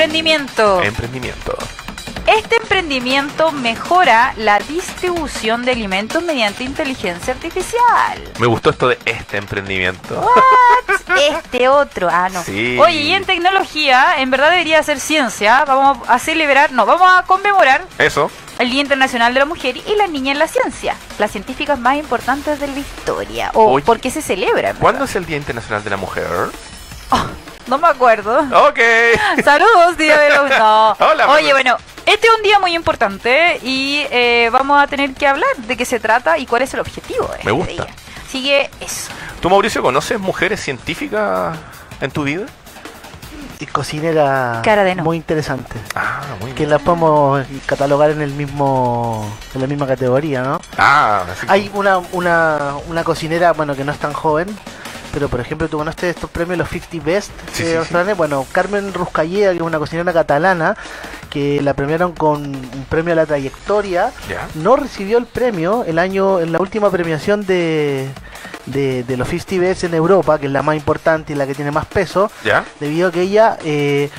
Emprendimiento. Emprendimiento. Este emprendimiento mejora la distribución de alimentos mediante inteligencia artificial. Me gustó esto de este emprendimiento. What? Este otro. Ah, no. Sí. Oye, y en tecnología, en verdad debería ser ciencia. Vamos a celebrar, no, vamos a conmemorar Eso. el Día Internacional de la Mujer y la Niña en la Ciencia. Las científicas más importantes de la historia. O Oye. por qué se celebra. en ¿Cuándo es el Día Internacional de la Mujer? No me acuerdo. Ok. Saludos, día de los... No. Hola, Oye, bueno, este es un día muy importante y eh, vamos a tener que hablar de qué se trata y cuál es el objetivo de Me este gusta. día. Así que eso. ¿Tú, Mauricio, conoces mujeres científicas en tu vida? Y cocinera Cara de no. muy interesante. Ah, muy Que bien. la podemos catalogar en el mismo en la misma categoría, ¿no? Ah, así que- Hay una, una, una cocinera, bueno, que no es tan joven, pero por ejemplo, tú conoces estos premios, los 50 Best Sí, de sí. Bueno, Carmen Ruscalleda, que es una cocinera catalana, que la premiaron con un premio a la trayectoria, no recibió el premio el año en la última premiación de, de, de los 50 Best en Europa, que es la más importante y la que tiene más peso, debido a que ella eh,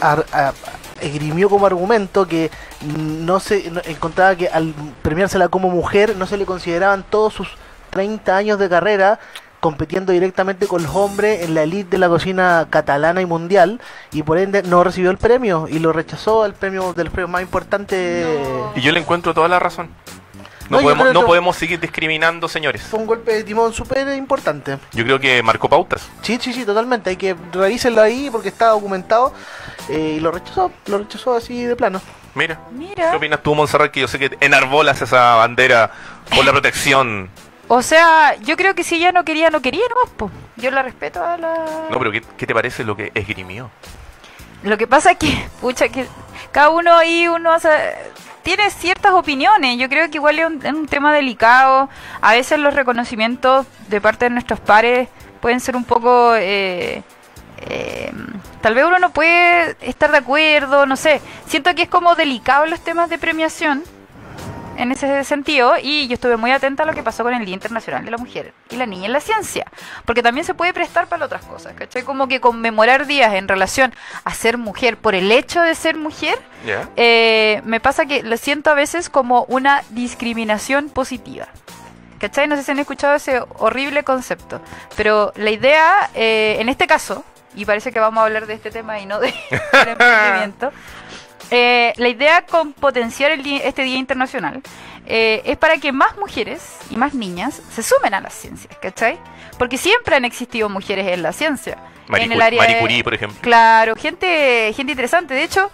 a- esgrimió como argumento que no se no- encontraba que al premiársela como mujer no se le consideraban todos sus 30 años de carrera compitiendo directamente con los hombres en la elite de la cocina catalana y mundial y por ende no recibió el premio y lo rechazó el premio de los premios más importantes Y yo le encuentro toda la razón. No, podemos, no podemos seguir discriminando, señores. fue un golpe de timón súper importante Yo creo que marcó pautas. Sí, sí, sí, totalmente. Hay que revísenlo ahí porque está documentado. eh, y lo rechazó, lo rechazó así de plano. Mira. Mira. ¿Qué opinas tú, Montserrat? Que yo sé que enarbolas esa bandera por la protección. O sea, yo creo que si ella no quería, no quería nomás, po. Yo la respeto a la... No, pero ¿qué, qué te parece lo que esgrimió? Lo que pasa es que, pucha, que cada uno ahí, uno hace- tiene ciertas opiniones. Yo creo que igual es un, es un tema delicado. A veces los reconocimientos de parte de nuestros pares pueden ser un poco... eh, eh, tal vez uno no puede estar de acuerdo, no sé. Siento que es como delicado los temas de premiación en ese sentido y yo estuve muy atenta a lo que pasó con el Día Internacional de la Mujer y la Niña en la Ciencia, porque también se puede prestar para otras cosas, ¿cachai? Como que conmemorar días en relación a ser mujer por el hecho de ser mujer, eh, me pasa que lo siento a veces como una discriminación positiva. ¿Cachai? No sé si han escuchado ese horrible concepto, pero la idea, eh, en este caso, y parece que vamos a hablar de este tema y no de del emprendimiento, eh, la idea con potenciar el día- este Día Internacional eh, es para que más mujeres y más niñas se sumen a las ciencias, ¿cachai? Porque siempre han existido mujeres en la ciencia. Marie, en el Curie- área Marie de- Curie, por ejemplo. Claro, gente, gente interesante. De hecho,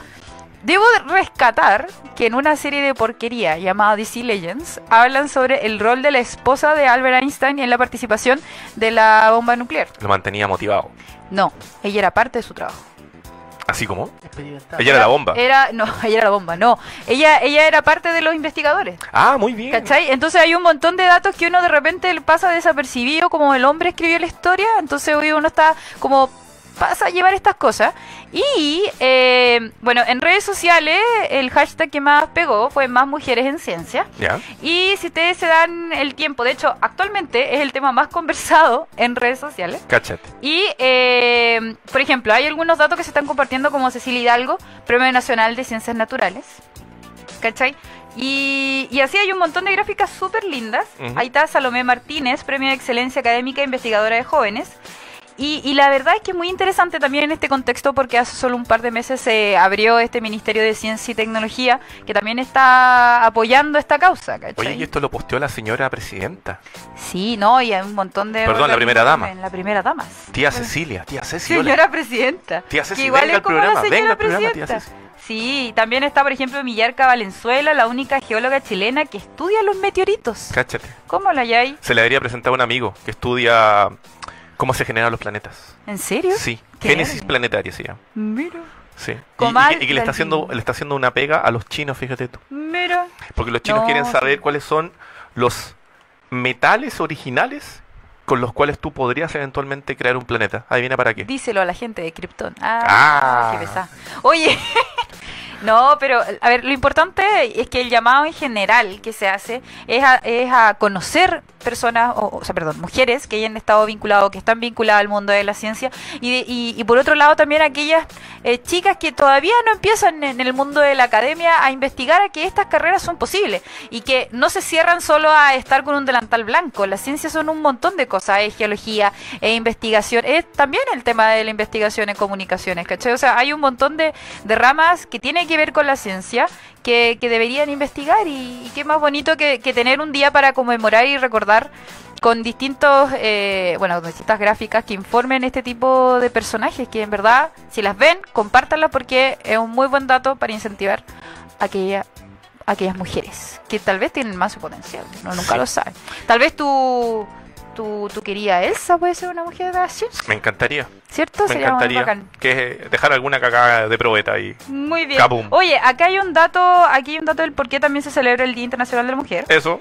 debo de rescatar que en una serie de porquería llamada DC Legends hablan sobre el rol de la esposa de Albert Einstein en la participación de la bomba nuclear. Lo mantenía motivado. No, ella era parte de su trabajo. Así como. Experimental. Ella era la bomba. Era, no, ella era la bomba, no. Ella, ella era parte de los investigadores. Ah, muy bien. ¿Cachai? Entonces hay un montón de datos que uno de repente pasa desapercibido, como el hombre escribió la historia, entonces hoy uno está como pasa a llevar estas cosas. Y eh, bueno, en redes sociales el hashtag que más pegó fue más mujeres en ciencia. Y si ustedes se dan el tiempo, de hecho actualmente es el tema más conversado en redes sociales. Cáchate. Y, eh, por ejemplo, hay algunos datos que se están compartiendo como Cecilia Hidalgo, Premio Nacional de Ciencias Naturales. ¿Cachai? Y, y así hay un montón de gráficas súper lindas. Ujú. Ahí está Salomé Martínez, Premio de Excelencia Académica e Investigadora de Jóvenes. Y, y la verdad es que es muy interesante también en este contexto porque hace solo un par de meses se abrió este Ministerio de Ciencia y Tecnología que también está apoyando esta causa. ¿cachai? Oye, y esto lo posteó la señora presidenta. Sí, no, y hay un montón de... Perdón, la primera dama. La primera dama. Tía. Cecilia, tía Ceci. hola. Señora presidenta. Tía Ceci, que igual venga es como programa, la señora venga al programa, tía presidenta. Ceci. Sí, también está, por ejemplo, Millarca Valenzuela, la única geóloga chilena que estudia los meteoritos. Cáchate. ¿Cómo la hay? Se le debería presentar a un amigo que estudia cómo se generan los planetas. ¿En serio? Sí, ¿Qué? Génesis planetaria se llama. Mira, Sí. Y- Comal Y, que- y que le está haciendo le está haciendo una pega a los chinos, fíjate tú. mira. Porque los chinos No, quieren sí. saber cuáles son los metales originales con los cuales tú podrías eventualmente crear un planeta. Adivina para qué. Díselo a la gente de Krypton. Ah, Ah. qué. Oye, no, pero a ver, lo importante es que el llamado en general que se hace es a, es a conocer personas, o, o sea, perdón, mujeres que hayan estado vinculadas, que están vinculadas al mundo de la ciencia, y, de- y, por otro lado también aquellas eh, chicas que todavía no empiezan en el mundo de la academia a investigar a que estas carreras son posibles y que no se cierran solo a estar con un delantal blanco. Las ciencias son un montón de cosas, es geología, es investigación, es también el tema de la investigación en comunicaciones, ¿cachai? O sea, hay un montón de, de ramas que tiene que ver con la ciencia que, deberían investigar y, y qué más bonito que tener un día para conmemorar y recordar con distintos, eh, bueno, con distintas gráficas que informen este tipo de personajes que en verdad, si las ven, compártanlas porque es un muy buen dato para incentivar a aquella, a aquellas mujeres que tal vez tienen más su potencial, no nunca Sí. lo saben. Tal vez tu, tu, tu querida Elsa puede ser una mujer de la ciencia, Me encantaría. ¿cierto? Me Sería muy encantaría. bacán. Que dejar alguna cagada de probeta ahí. Muy bien. Kabum. Oye, acá hay un dato, aquí hay un dato del por qué también se celebra el Día Internacional de la Mujer. Eso.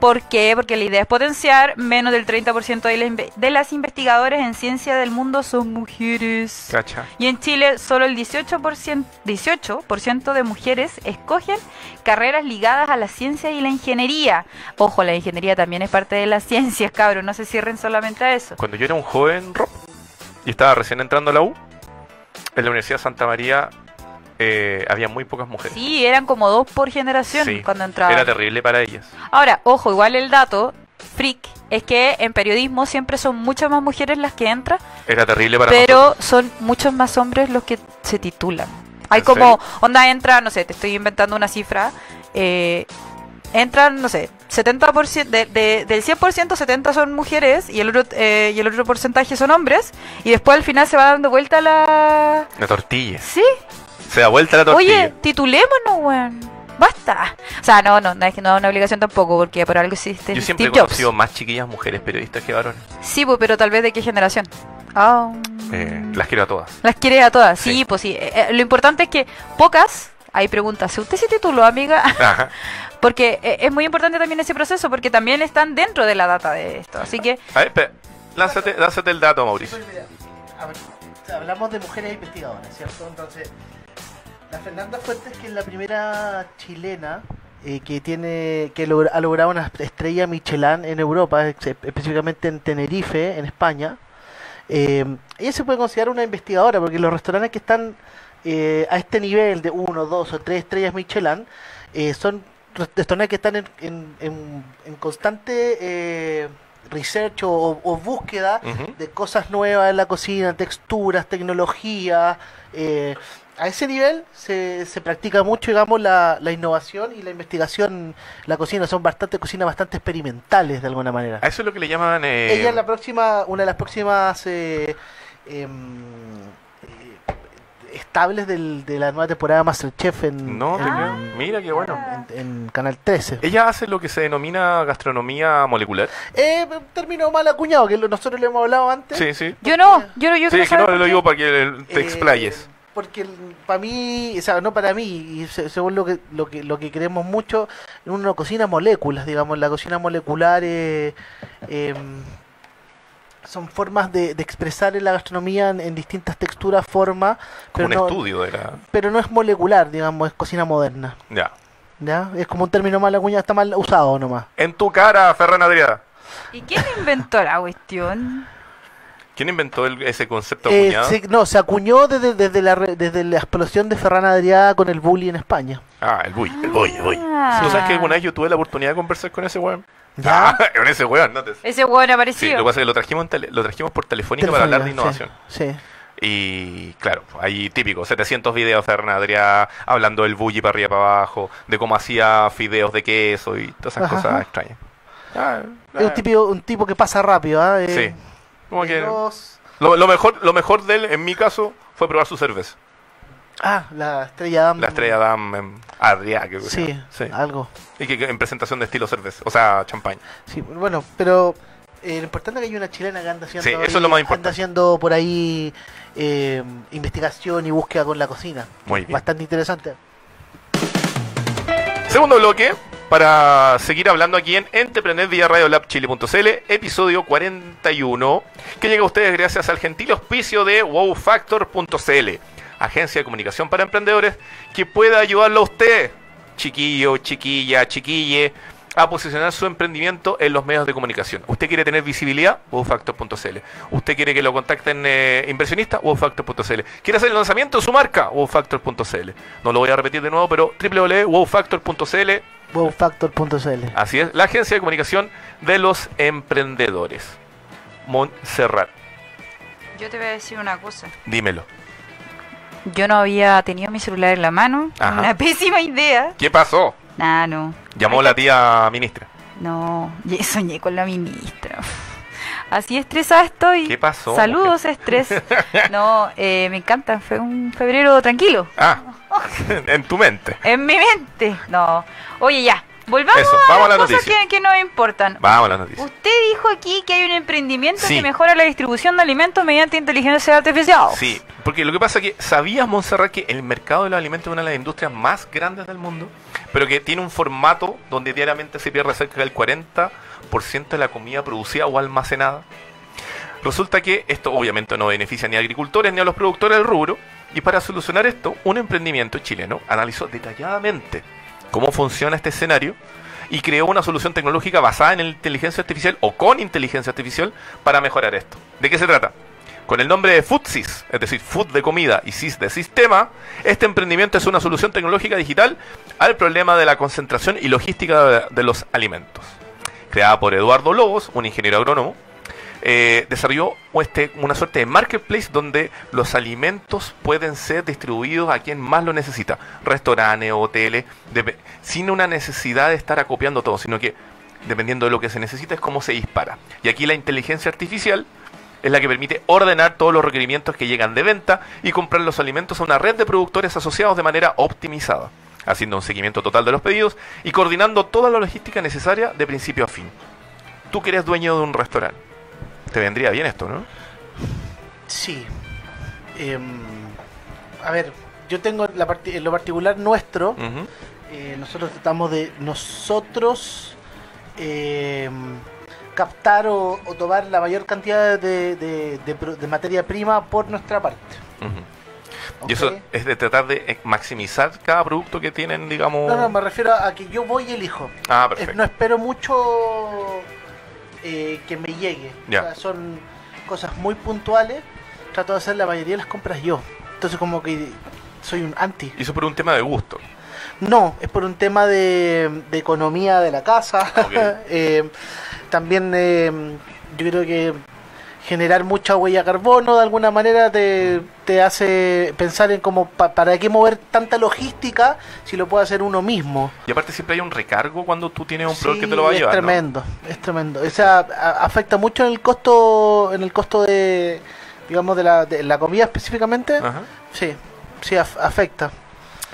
¿Por qué? Porque la idea es potenciar menos del 30% de, las investigadoras en ciencia del mundo son mujeres. Cacha. Y en Chile solo el 18%, 18% de mujeres escogen carreras ligadas a la ciencia y la ingeniería. Ojo, la ingeniería también es parte de las ciencias, cabros, no se cierren solamente a eso. Cuando yo era un joven Rob, y estaba recién entrando a la U, en la Universidad de Santa María eh, había muy pocas mujeres. Sí, eran como dos por generación Sí, cuando entraban. Era terrible para ellas. Ahora, ojo, igual el dato, freak, es que en periodismo siempre son muchas más mujeres las que entran, Era terrible para pero nosotros. son muchos más hombres los que se titulan. Hay ¿En como, onda entra, no sé, te estoy inventando una cifra, eh, entran, no sé, 70%, de, de- del 100% 70 son mujeres y el, otro, eh, y el otro porcentaje son hombres, y después al final se va dando vuelta la... La tortilla. ¿Sí? Se da vuelta la tortilla. Oye, titulémonos, weón. Basta. O sea, no, no, no es que no es una obligación tampoco, porque por algo existe Yo siempre he Steve Jobs. conocido más chiquillas mujeres periodistas que varones. Sí, pues, pero tal vez de qué generación. Ah, Eh, las quiero a todas. Las quiere a todas. Sí, Sí. pues sí. Eh, eh, lo importante es que pocas. Hay preguntas. ¿Usted se tituló, amiga? Ajá. porque eh, es muy importante también ese proceso, porque también están dentro de la data de esto. Así que, A ver, espera. Lánzate, lánzate el dato, Mauricio. Mira, a ver, o sea, hablamos de mujeres investigadoras, ¿cierto? Entonces, la Fernanda Fuentes, que es la primera chilena eh, que tiene que logra- ha logrado una estrella Michelin en Europa, específicamente en Tenerife, en España. Eh, ella se puede considerar una investigadora porque los restaurantes que están eh, a este nivel de uno, dos o tres estrellas Michelin eh, son restaurantes que están en, en- en- en constante eh, research o, o búsqueda de cosas nuevas en la cocina, texturas, tecnología. eh, a ese nivel se, se practica mucho, digamos, la, la innovación y la investigación. La cocina son bastante cocinas bastante experimentales de alguna manera. A eso es lo que le llaman. eh, Ella es la próxima, una de las próximas eh, em, eh, estables del- de la nueva temporada de Masterchef en, No, en, creo. Mira qué bueno. en- en Canal 13. Ella hace lo que se denomina gastronomía molecular. Eh, término mal acuñado, que nosotros le hemos hablado antes. Sí, sí. yo no. Yo, yo Sí, que no lo digo para que te Eh, explayes. Porque para mí, o sea, no para mí, y se- según lo que, lo que lo que queremos mucho, uno cocina moléculas, digamos, la cocina molecular eh, em, son formas de, de expresar en la gastronomía en, en distintas texturas, formas, Como pero un no, estudio de la. pero no es molecular, digamos, es cocina moderna. Ya. ¿ya? Es como un término mal acuñado, está mal usado nomás. En tu cara, Ferran Adrià. ¿Y quién inventó la cuestión? ¿Quién inventó el- ese concepto Eh, acuñado? se- no, se acuñó desde, desde, la, re- desde la explosión de Ferran Adrià con el bully en España. Ah, el buy, el buy, el buy. Ah. ¿Tú sabes que alguna vez yo tuve la oportunidad de conversar con ese weón? ¿Ya? Ah, con ese weón, no te... Ese Sí, apareció. lo que pasa es que lo trajimos, en tele- lo trajimos por telefónica para hablar de Telefónica, innovación. Sí, sí. Y claro, ahí típico, 700 videos de Ferran Adrià hablando del bully para arriba y para abajo, de cómo hacía fideos de queso y todas esas Ajá. cosas extrañas. Ah, Es un ah, tipo, un tipo que pasa rápido, ¿ah? Eh, Sí. Como que lo, lo mejor, lo mejor de él, en mi caso, fue probar su cerveza. Ah, la estrella Damm. La estrella Dam em, Adrià, creo que Sí, sí. algo. Y que, que en presentación de estilo cerveza, o sea, champaña. Sí, bueno, pero eh, lo importante es que hay una chilena que anda haciendo, Sí, eso ahí- es lo más anda importante. haciendo por ahí eh, investigación y búsqueda con la cocina. Muy bien. Bastante interesante. Segundo bloque, para seguir hablando aquí en Entrepreneur vía Radiolab.chile.cl, episodio 41, que llega a ustedes gracias al gentil auspicio de wowfactor.cl, agencia de comunicación para emprendedores que pueda ayudarlo a usted, chiquillo, chiquilla, chiquille, a posicionar su emprendimiento en los medios de comunicación. ¿Usted quiere tener visibilidad? wowfactor.cl. ¿Usted quiere que lo contacten eh, inversionistas? wowfactor.cl. ¿Quiere hacer el lanzamiento de su marca? wowfactor.cl. No lo voy a repetir de nuevo, pero www.wowfactor.cl. Wowfactor.cl. Así es, la agencia de comunicación de los emprendedores. Montserrat, Yo te voy a decir una cosa. dímelo. Yo no había tenido mi celular en la mano. Ajá. Una pésima idea. ¿Qué pasó? Nah, no. Llamó Ay, la tía ministra. No, y soñé con la ministra. Así estresada estoy. ¿Qué pasó, Saludos, estrés. No, eh, me encanta. Fue un febrero tranquilo. Ah, en tu mente. En mi mente. No. Oye, ya. Volvamos Eso, a las la cosas que, que nos importan. Vamos a las noticias. Usted dijo aquí que hay un emprendimiento Sí. que mejora la distribución de alimentos mediante inteligencia artificial. Sí, porque lo que pasa es que sabías, Montserrat, que el mercado de los alimentos es una de las industrias más grandes del mundo, pero que tiene un formato donde diariamente se pierde cerca del 40% de la comida producida o almacenada. Resulta que esto obviamente no beneficia ni a agricultores ni a los productores del rubro, y para solucionar esto, un emprendimiento chileno analizó detalladamente cómo funciona este escenario y creó una solución tecnológica basada en inteligencia artificial o con inteligencia artificial para mejorar esto. ¿De qué se trata? Con el nombre de FoodSys, es decir, Food de comida y Sys de sistema, este emprendimiento es una solución tecnológica digital al problema de la concentración y logística de, de los alimentos. Creada por Eduardo Lobos, un ingeniero agrónomo, eh, desarrolló este, una suerte de marketplace donde los alimentos pueden ser distribuidos a quien más lo necesita, restaurantes, hoteles, dep- sin una necesidad de estar acopiando todo, sino que dependiendo de lo que se necesita es cómo se dispara. Y aquí la inteligencia artificial es la que permite ordenar todos los requerimientos que llegan de venta y comprar los alimentos a una red de productores asociados de manera optimizada, haciendo un seguimiento total de los pedidos y coordinando toda la logística necesaria de principio a fin. Tú que eres dueño de un restaurante, te vendría bien esto, ¿no? Sí. Em, a ver, yo tengo la lo particular nuestro. Eh, nosotros tratamos de nosotros em, captar o, o tomar la mayor cantidad de, de- de pro- de materia prima por nuestra parte. Y eso es de tratar de eh, maximizar cada producto que tienen, digamos... No, no, me refiero a que yo voy y elijo. Ah, perfecto. No espero mucho eh, que me llegue. O sea, son cosas muy puntuales. Trato de hacer la mayoría de las compras yo. Entonces como que soy un anti. Y eso por un tema de gusto. No, es por un tema de, de economía de la casa. Eh, también eh, yo creo que generar mucha huella de carbono de alguna manera te, te hace pensar en cómo pa- para qué mover tanta logística si lo puede hacer uno mismo. Y aparte siempre hay un recargo cuando tú tienes un Sí, que te lo va a es llevar, ¿no? tremendo, es tremendo. O sea, a- afecta mucho en el costo, en el costo de, digamos, de la, de la comida específicamente. Ajá. Sí, sí af- afecta.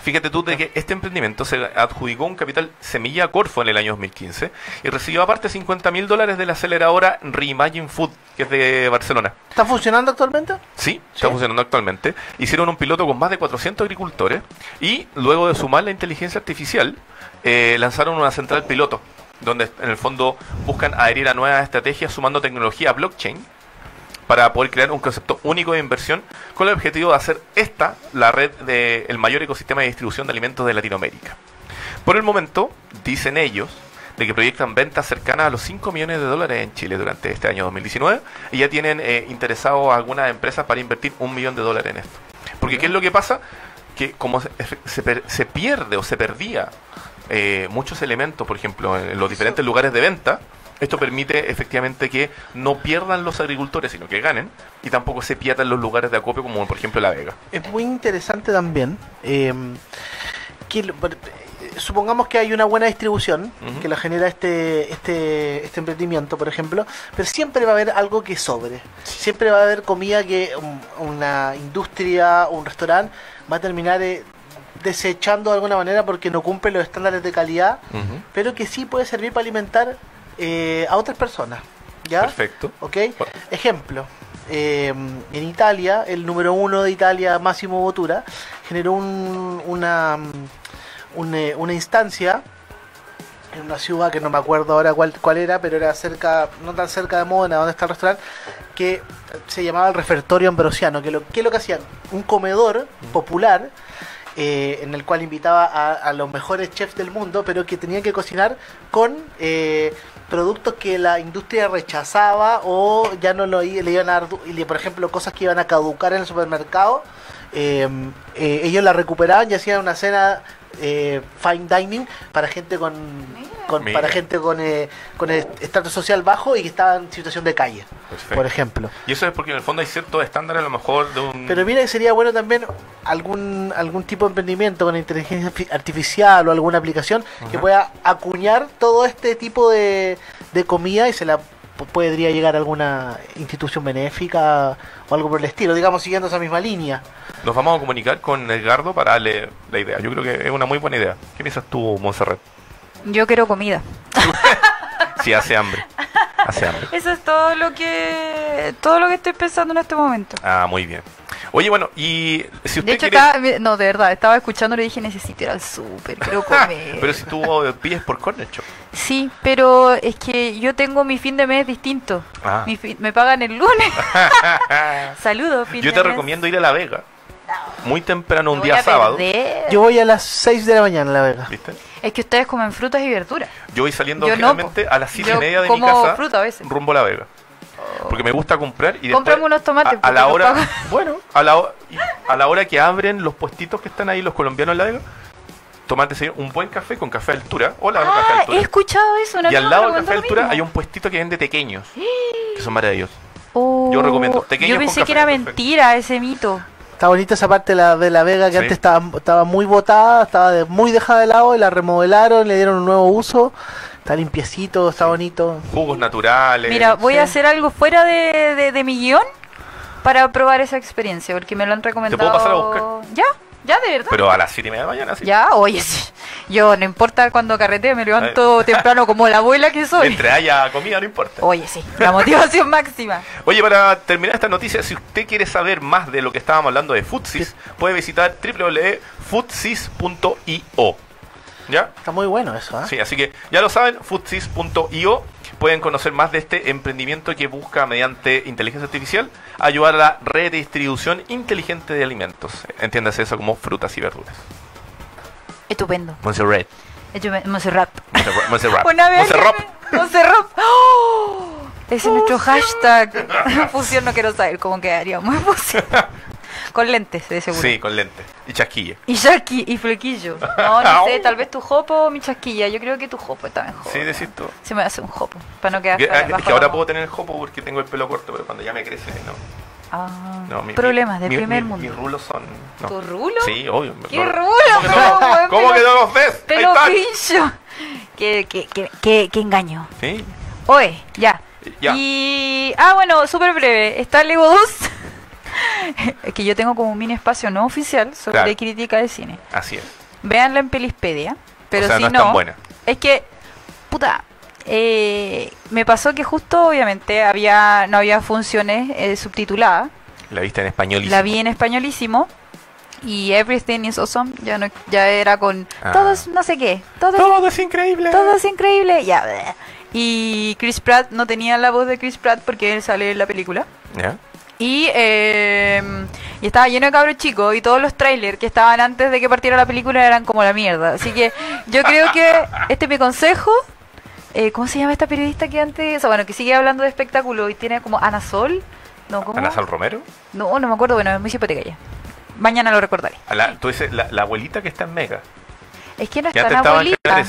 Fíjate tú de que este emprendimiento se adjudicó un capital semilla a Corfo en el año 2015 y recibió aparte 50 mil dólares de la aceleradora Reimagine Food, que es de Barcelona. ¿Está funcionando actualmente? Sí, está Sí. funcionando actualmente. Hicieron un piloto con más de 400 agricultores y luego de sumar la inteligencia artificial, eh, lanzaron una central piloto, donde en el fondo buscan adherir a nuevas estrategias sumando tecnología blockchain para poder crear un concepto único de inversión con el objetivo de hacer esta la red del el mayor ecosistema de distribución de alimentos de Latinoamérica. Por el momento, dicen ellos, de que proyectan ventas cercanas a los 5 millones de dólares en Chile durante este año 2019 y ya tienen eh, interesados a algunas empresas para invertir un millón de dólares en esto. Porque ¿qué es lo que pasa? Que como se, se se pierde o se perdía eh, muchos elementos, por ejemplo, en los diferentes lugares de venta, esto permite efectivamente que no pierdan los agricultores, sino que ganen, y tampoco se pierdan los lugares de acopio como por ejemplo La Vega. Es muy interesante también. eh, que supongamos que hay una buena distribución que la genera este, este, este emprendimiento, por ejemplo, pero siempre va a haber algo que sobre. Siempre va a haber comida que una industria o un restaurante va a terminar eh, desechando de alguna manera porque no cumple los estándares de calidad, pero que sí puede servir para alimentar eh, a otras personas. ¿Ya? Perfecto. ¿Ok? Ejemplo. eh, en Italia, el número uno de Italia, Máximo Botura, generó un- una, un, eh, una instancia en una ciudad que no me acuerdo ahora cuál, cuál era, pero era cerca, no tan cerca de Módena, donde está el restaurante, que se llamaba el refertorio ambrosiano, que lo, que es lo que hacían, un comedor popular eh, en el cual invitaba a, a los mejores chefs del mundo, pero que tenían que cocinar con eh, productos que la industria rechazaba o ya no lo le iban a dar, por ejemplo, cosas que iban a caducar en el supermercado. eh, eh, ellos la recuperaban y hacían una cena eh, fine dining para gente con, para gente con eh, con el estatus social bajo y que estaba en situación de calle, Perfecto. por ejemplo. Y eso es porque en el fondo hay ciertos estándares a lo mejor de un... Pero mira que sería bueno también algún algún tipo de emprendimiento con inteligencia fi- artificial o alguna aplicación que pueda acuñar todo este tipo de, de comida y se la podría llegar a alguna institución benéfica o algo por el estilo, digamos siguiendo esa misma línea. Nos vamos a comunicar con Edgardo para darle la idea. Yo creo que es una muy buena idea. ¿Qué piensas tú, Montserrat? Yo quiero comida. Si hace hambre. Hace hambre. Eso es todo lo que todo lo que estoy pensando en este momento. Ah, muy bien. Oye, bueno, y si usted De hecho, quiere... estaba- no, de verdad, estaba escuchando y le dije, necesito ir al súper, quiero comer. Pero si tú pides por Corner Shop. Sí, pero es que yo tengo mi fin de mes distinto. Ah. Mi fin- me pagan el lunes. Saludos, fin Yo de te mes. recomiendo ir a La Vega. Muy temprano, un día sábado. Yo voy a las 6 de la mañana, la verdad. ¿Viste? Es que ustedes comen frutas y verduras. Yo voy saliendo Yo no, a las siete y Yo media de mi casa fruta a veces. rumbo a La Vega. Porque me gusta comprar y después... Unos tomates, A, la hora... pago. Bueno, a la, a la hora que abren los puestitos que están ahí los colombianos en La Vega, tomate un buen café con café altura. Hola, café Ah, altura. he escuchado eso. Una y al lado del café altura mismo. hay un puestito que vende tequeños. Que son maravillosos. Oh, yo recomiendo. Tequeños Yo con pensé café, que era perfecto. mentira ese mito. Está bonita esa parte de la, de la Vega que Sí. antes estaba, estaba muy botada, estaba de- muy dejada de lado y la remodelaron, le dieron un nuevo uso. Está limpiecito, está bonito. Jugos naturales. Mira, voy sí. a hacer algo fuera de, de- de mi guion para probar esa experiencia, porque me lo han recomendado. pasar a buscar? Ya, ya, de verdad. Pero a las siete y media de la mañana, sí. Ya, oye, sí. yo no importa cuando carretee, me levanto temprano como la abuela que soy. Mientras haya comida, no importa. Oye, sí, la motivación máxima. Oye, para terminar esta noticia, si usted quiere saber más de lo que estábamos hablando de Futsis, puede visitar www.futsis.io. ¿Ya? Está muy bueno eso, ¿ah? Sí, así que ya lo saben, futsis.io. Pueden conocer más de este emprendimiento que busca, mediante inteligencia artificial, ayudar a la redistribución inteligente de alimentos. Entiéndase eso como frutas y verduras. Estupendo. Montserrat. Estupendo. Monserrat. Montserrat. Montserrat. Una vez. Montserrat. me- Monserrat. ¡Oh! Ese es nuestro hashtag. Fusión, no quiero saber cómo quedaría. Muy fusión. Con lentes, de seguro. Sí, con lente. Y chasquilla. Y Jackie y flequillo. No, no sé, tal vez tu jopo o mi chasquilla. Yo creo que tu jopo está mejor. Sí, decís tú. Se me hace un jopo. Para no quedar Que, ah, bajo que ahora puedo tener el jopo porque tengo el pelo corto, pero cuando ya me crece, no. Ah, no mi- problemas del mi- primer mi- mundo. Mis rulos son. no. ¿Tu rulo? Sí, obvio. ¿Qué No- rulo? ¿Cómo que no, buen ¿Cómo pelo- que no los ves? Pincho. Qué, qué, qué, qué, engaño. Sí. Oye, ya. Ya. Y. Ah, bueno, súper breve. Está Lego 2. que yo tengo como un mini espacio no oficial sobre Claro. crítica de cine. Así es. Véanla en Pelispedia. Pero o sea, si no es no. tan buena. Es que, puta, eh, me pasó que justo, obviamente, había no había funciones eh, subtituladas. La viste en español y La vi en españolísimo. Y Everything is Awesome ya, no, ya era con Ah. todos no sé qué. Todos, Todo es increíble. todo es increíble. Ya. Y Chris Pratt no tenía la voz de Chris Pratt porque él sale en la película. ¿Ya? Y, eh, y estaba lleno de cabros chicos y todos los trailers que estaban antes de que partiera la película eran como la mierda. Así que yo creo que este es mi consejo. Eh, ¿Cómo se llama esta periodista que antes, o sea, bueno, que sigue hablando de espectáculo y tiene como Ana Sol? No, ¿cómo? Ana Sal Romero. No, no me acuerdo, bueno, es muy hipoteca ya. Mañana lo recordaré. La, tú dices, la, la abuelita que está en Mega. Es que no Que es antes en abuelita.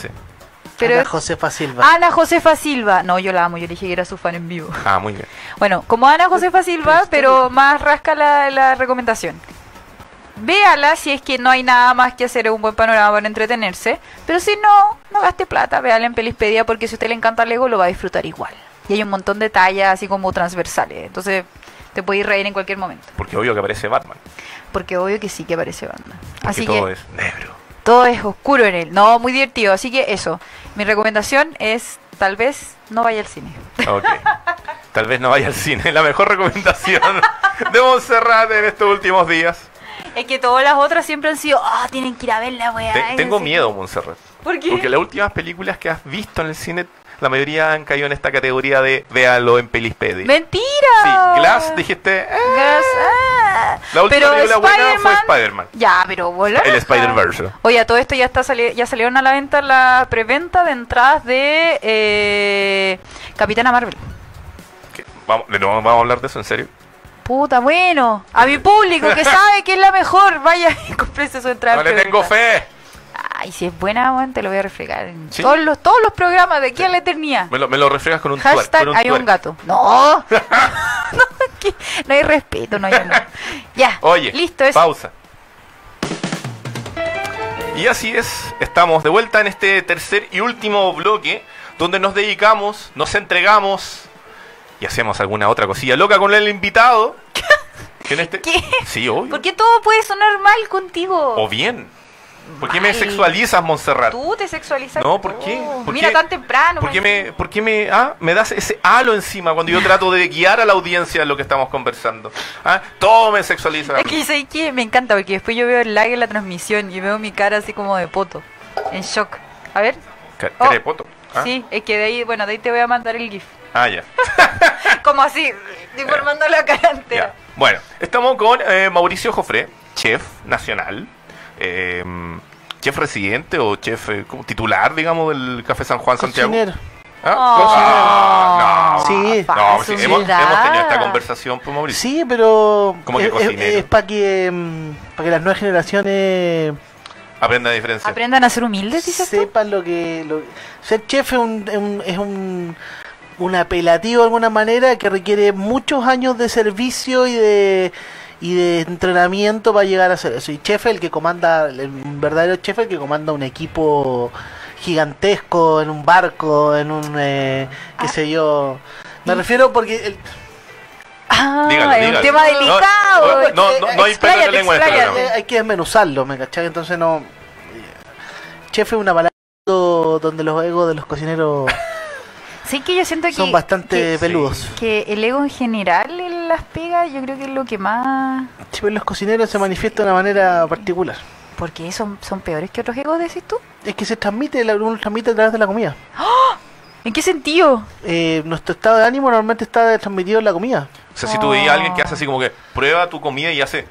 Pero Ana Josefa Silva. Ana Josefa Silva. No, yo la amo, yo le dije que era su fan en vivo. Ah, muy bien. Bueno, como Ana Josefa Silva, pero más rasca la, la recomendación. Véala si es que no hay nada más que hacer, es un buen panorama para entretenerse. Pero si no, no gaste plata, véala en Pelispedia porque si a usted le encanta Lego lo va a disfrutar igual. Y hay un montón de tallas así como transversales. Entonces te puedes reír en cualquier momento. Porque obvio que aparece Batman. Porque obvio que sí que aparece Batman. Porque Así todo que es negro. todo es oscuro en él. No, muy divertido. Así que eso. Mi recomendación es tal vez no vaya al cine. Ok. Tal vez no vaya al cine. La mejor recomendación de Montserrat en estos últimos días. Es que todas las otras siempre han sido, ah, tienen que ir a ver la weá. Te- tengo miedo, Montserrat. qué". ¿Por qué? Porque las últimas películas que has visto en el cine, la mayoría han caído en esta categoría de véalo en Pelispedia. ¡Mentira! Sí, Glass dijiste, eh, Glass, ah. La última película buena fue Spider-Man-. Ya, pero voló. El Spider-Verse. Oye, a todo esto ya está sali- ya salieron a la venta la preventa de entradas de eh, Capitana Marvel. ¿Qué? Vamos, ¿de nuevo vamos a hablar de eso en serio? Puta, bueno. A mi público que sabe que es la mejor, vaya y cómprese su entrada. No le tengo fe. Ay, si es buena, te lo voy a reflejar en ¿Sí? todos, los, todos los programas de aquí a la eternidad. Me lo, me lo refregas con un Hashtag con hay un gato. No. no, no hay respeto, no hay nada. Ya. Oye, Listo, eso. pausa. Y así es, estamos de vuelta en este tercer y último bloque donde nos dedicamos, nos entregamos y hacemos alguna otra cosilla loca con el invitado. Que en este... ¿Qué? Sí, obvio. ¿Por qué todo puede sonar mal contigo? O bien. ¿Por qué me sexualizas, Montserrat? Tú te sexualizas. No, ¿por qué? ¿Por Mira qué? tan temprano. ¿Por qué me, por qué me, ah, me das ese halo encima cuando yo trato de guiar a la audiencia en lo que estamos conversando? ¿Ah? Todo me sexualiza. Es que sé que me encanta porque después yo veo el lag en la transmisión y veo mi cara así como de poto. En shock. A ver. Ca- Oh. cara de poto. ¿Ah? Sí, es que de ahí, bueno, de ahí te voy a mandar el GIF. Ah, ya. Como así, deformando la cara entera. Ya. Bueno, estamos con eh, Mauricio Jofré, chef nacional, eh, chef residente o chef eh, como titular, digamos, del Café San Juan Santiago. Cocinero. ¿Ah? Oh. Ah, no. Sí. No, sí, hemos, hemos tenido esta conversación, pues, Mauricio. Sí, pero ¿Cómo que es, cocinero? para que mm, para que las nuevas generaciones Aprenda a diferenciar. Aprendan a ser humildes, dices tú. sepan lo que lo- ser chef es un, es un, es un un apelativo de alguna manera que requiere muchos años de servicio y de y de entrenamiento para llegar a ser eso. Y el que comanda, el un verdadero el que comanda un equipo gigantesco en un barco, en un eh, qué Ah. sé yo. Me refiero porque el, Ah, Dígalo, es un dígalo. tema No, delicado. no, no, no hay pelo en la lengua este. Eh, hay que desmenuzarlo, ¿me cachai? Entonces no. Chef es una palabra donde los egos de los cocineros Sí que yo siento que... son bastante que- peludos. que el ego en general en las pegas yo creo que es lo que más Sí, pero los cocineros se manifiestan de una manera particular. porque son, son peores que otros egos decís tú Es que se transmite, la- uno transmite a través de la comida. ¿en qué sentido? Eh, nuestro estado de ánimo normalmente está transmitido en la comida. O sea, si tú veías a alguien que hace así como que prueba tu comida y hace.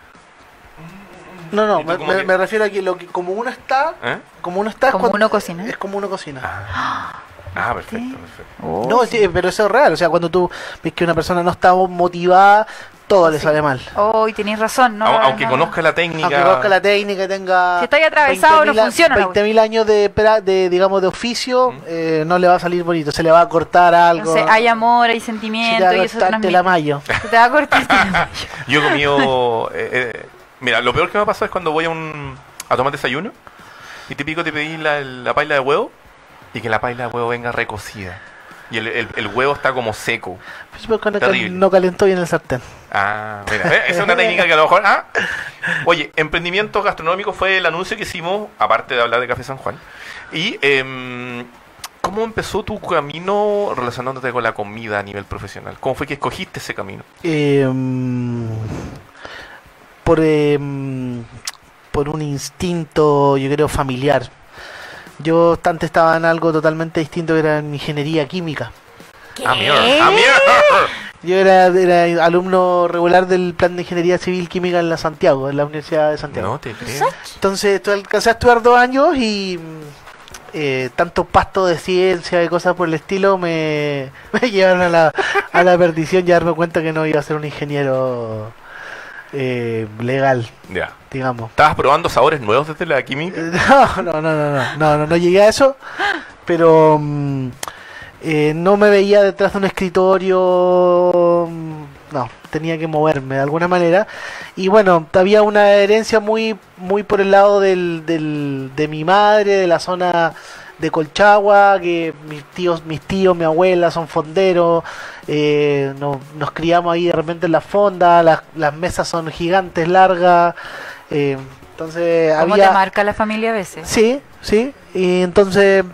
No, no, ¿Y tú me, cómo me- que- me refiero a que lo que como uno está, ¿eh? como uno está es Como cuando- uno cocina. Es como uno cocina. Ah, perfecto, perfecto. Oh, no, sí, pero eso es real. O sea, cuando tú ves que una persona no está motivada, todo le Sí. sale mal. Oh, y tenéis razón, ¿no? No, aunque no. conozca la técnica. Aunque conozca la técnica tenga. Si está ahí atravesado, no 20.000 a- funciona la 20.000 años de, de, digamos, de oficio, Mm. eh, no le va a salir bonito. Se le va a cortar algo. No sé, hay amor, hay se te sentimiento va a cortar transmite. la mayo. Se te va a cortar. Yo he comido. eh, eh, mira, lo peor que me ha pasado es cuando voy a un a tomar desayuno y típico te pedí la, la paila de huevo y que la paila de huevo venga recocida. Y el, el- el huevo está como seco. Pues, Terrible. no calentó bien el sartén. Ah, mira, ¿eh? esa es una técnica que a lo mejor. Ah. Oye, emprendimiento gastronómico fue el anuncio que hicimos, aparte de hablar de Café San Juan. Y. em, ¿Cómo empezó tu camino relacionándote con la comida a nivel profesional? ¿Cómo fue que escogiste ese camino? Eh, mm, por, eh, mm, por un instinto, yo creo, familiar. Yo antes estaba en algo totalmente distinto, que era en ingeniería química. Ah, mierda. Ah, mierda. Yo era, era alumno regular del plan de ingeniería civil química en la Santiago, en la Universidad de Santiago. No te creo. Entonces, tú alcancé a estudiar dos años y mm, eh, tanto pasto de ciencia y cosas por el estilo me, me llevaron a la, a la perdición y a darme cuenta que no iba a ser un ingeniero eh, legal, Ya. digamos. ¿Estabas probando sabores nuevos desde la química? No, no, no, no, no, no, no, no llegué a eso, pero mm, eh, no me veía detrás de un escritorio, mm, no, tenía que moverme de alguna manera. Y bueno, había una herencia muy, muy por el lado del, del, de mi madre, de la zona de Colchagua, que mis tíos, mis tíos, mi abuela son fonderos, eh, no- nos criamos ahí de repente en la fonda, las, las mesas son gigantes, largas, eh, entonces ¿Cómo había... te marca la familia a veces? Sí, sí. Y entonces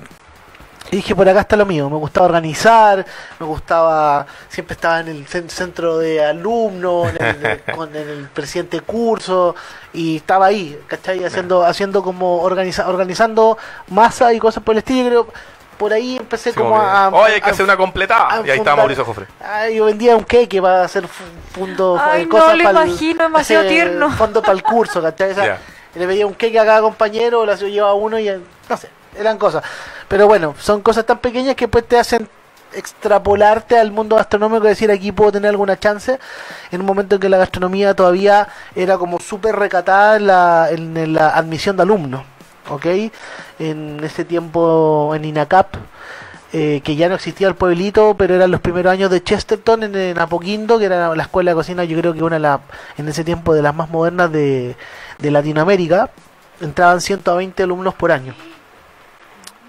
dije, por acá está lo mío. Me gustaba organizar, me gustaba, siempre estaba en el cen- centro de alumnos, en el, con en el presidente de curso, y estaba ahí, ¿cachai? Haciendo, haciendo como organiza, organizando masa y cosas por el estilo. Creo, por ahí empecé Sí, como a... Oye, hay que a- hacer una completada. y ahí está fundar- Mauricio Jofre. Ah, yo vendía un queque para hacer fondo, Ay, eh, no, cosas lo pa'l- imagino, demasiado tierno. Fondo para el curso, ¿cachai? O sea. Le pedía un queque a cada compañero, lo llevaba uno y eh, no sé, eran cosas. Pero bueno, son cosas tan pequeñas que pues te hacen extrapolarte al mundo gastronómico y decir aquí puedo tener alguna chance en un momento en que la gastronomía todavía era como súper recatada en la, en la admisión de alumnos, ¿ok? En ese tiempo en INACAP, eh, que ya no existía el pueblito, pero eran los primeros años de Chesterton en, en Apoquindo, que era la escuela de cocina, yo creo que una de las, en ese tiempo de las más modernas de, de Latinoamérica, entraban 120 alumnos por año.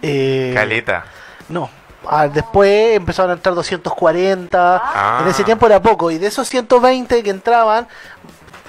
Eh, Caleta. no. Ah, después empezaron a entrar 240. Ah. En ese tiempo era poco. Y de esos 120 que entraban,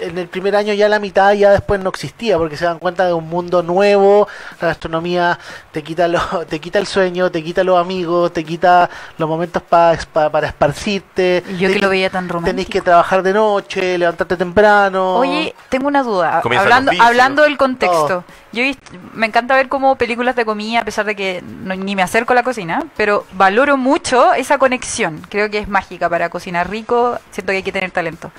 en el primer año ya la mitad ya después no existía. Porque se dan cuenta de un mundo nuevo. La gastronomía te quita, lo, te quita el sueño, te quita los amigos, te quita los momentos pa- pa- para esparcirte. Y yo que Te- lo veía tan Tenés romántico. que trabajar de noche, levantarte temprano. Oye, tengo una duda. Comienzan Hablando, hablando del contexto. Oh. Yo he visto- me encanta ver como películas de comida, a pesar de que no- ni me acerco a la cocina, pero valoro mucho esa conexión. Creo que es mágica para cocinar rico. Siento que hay que tener talento.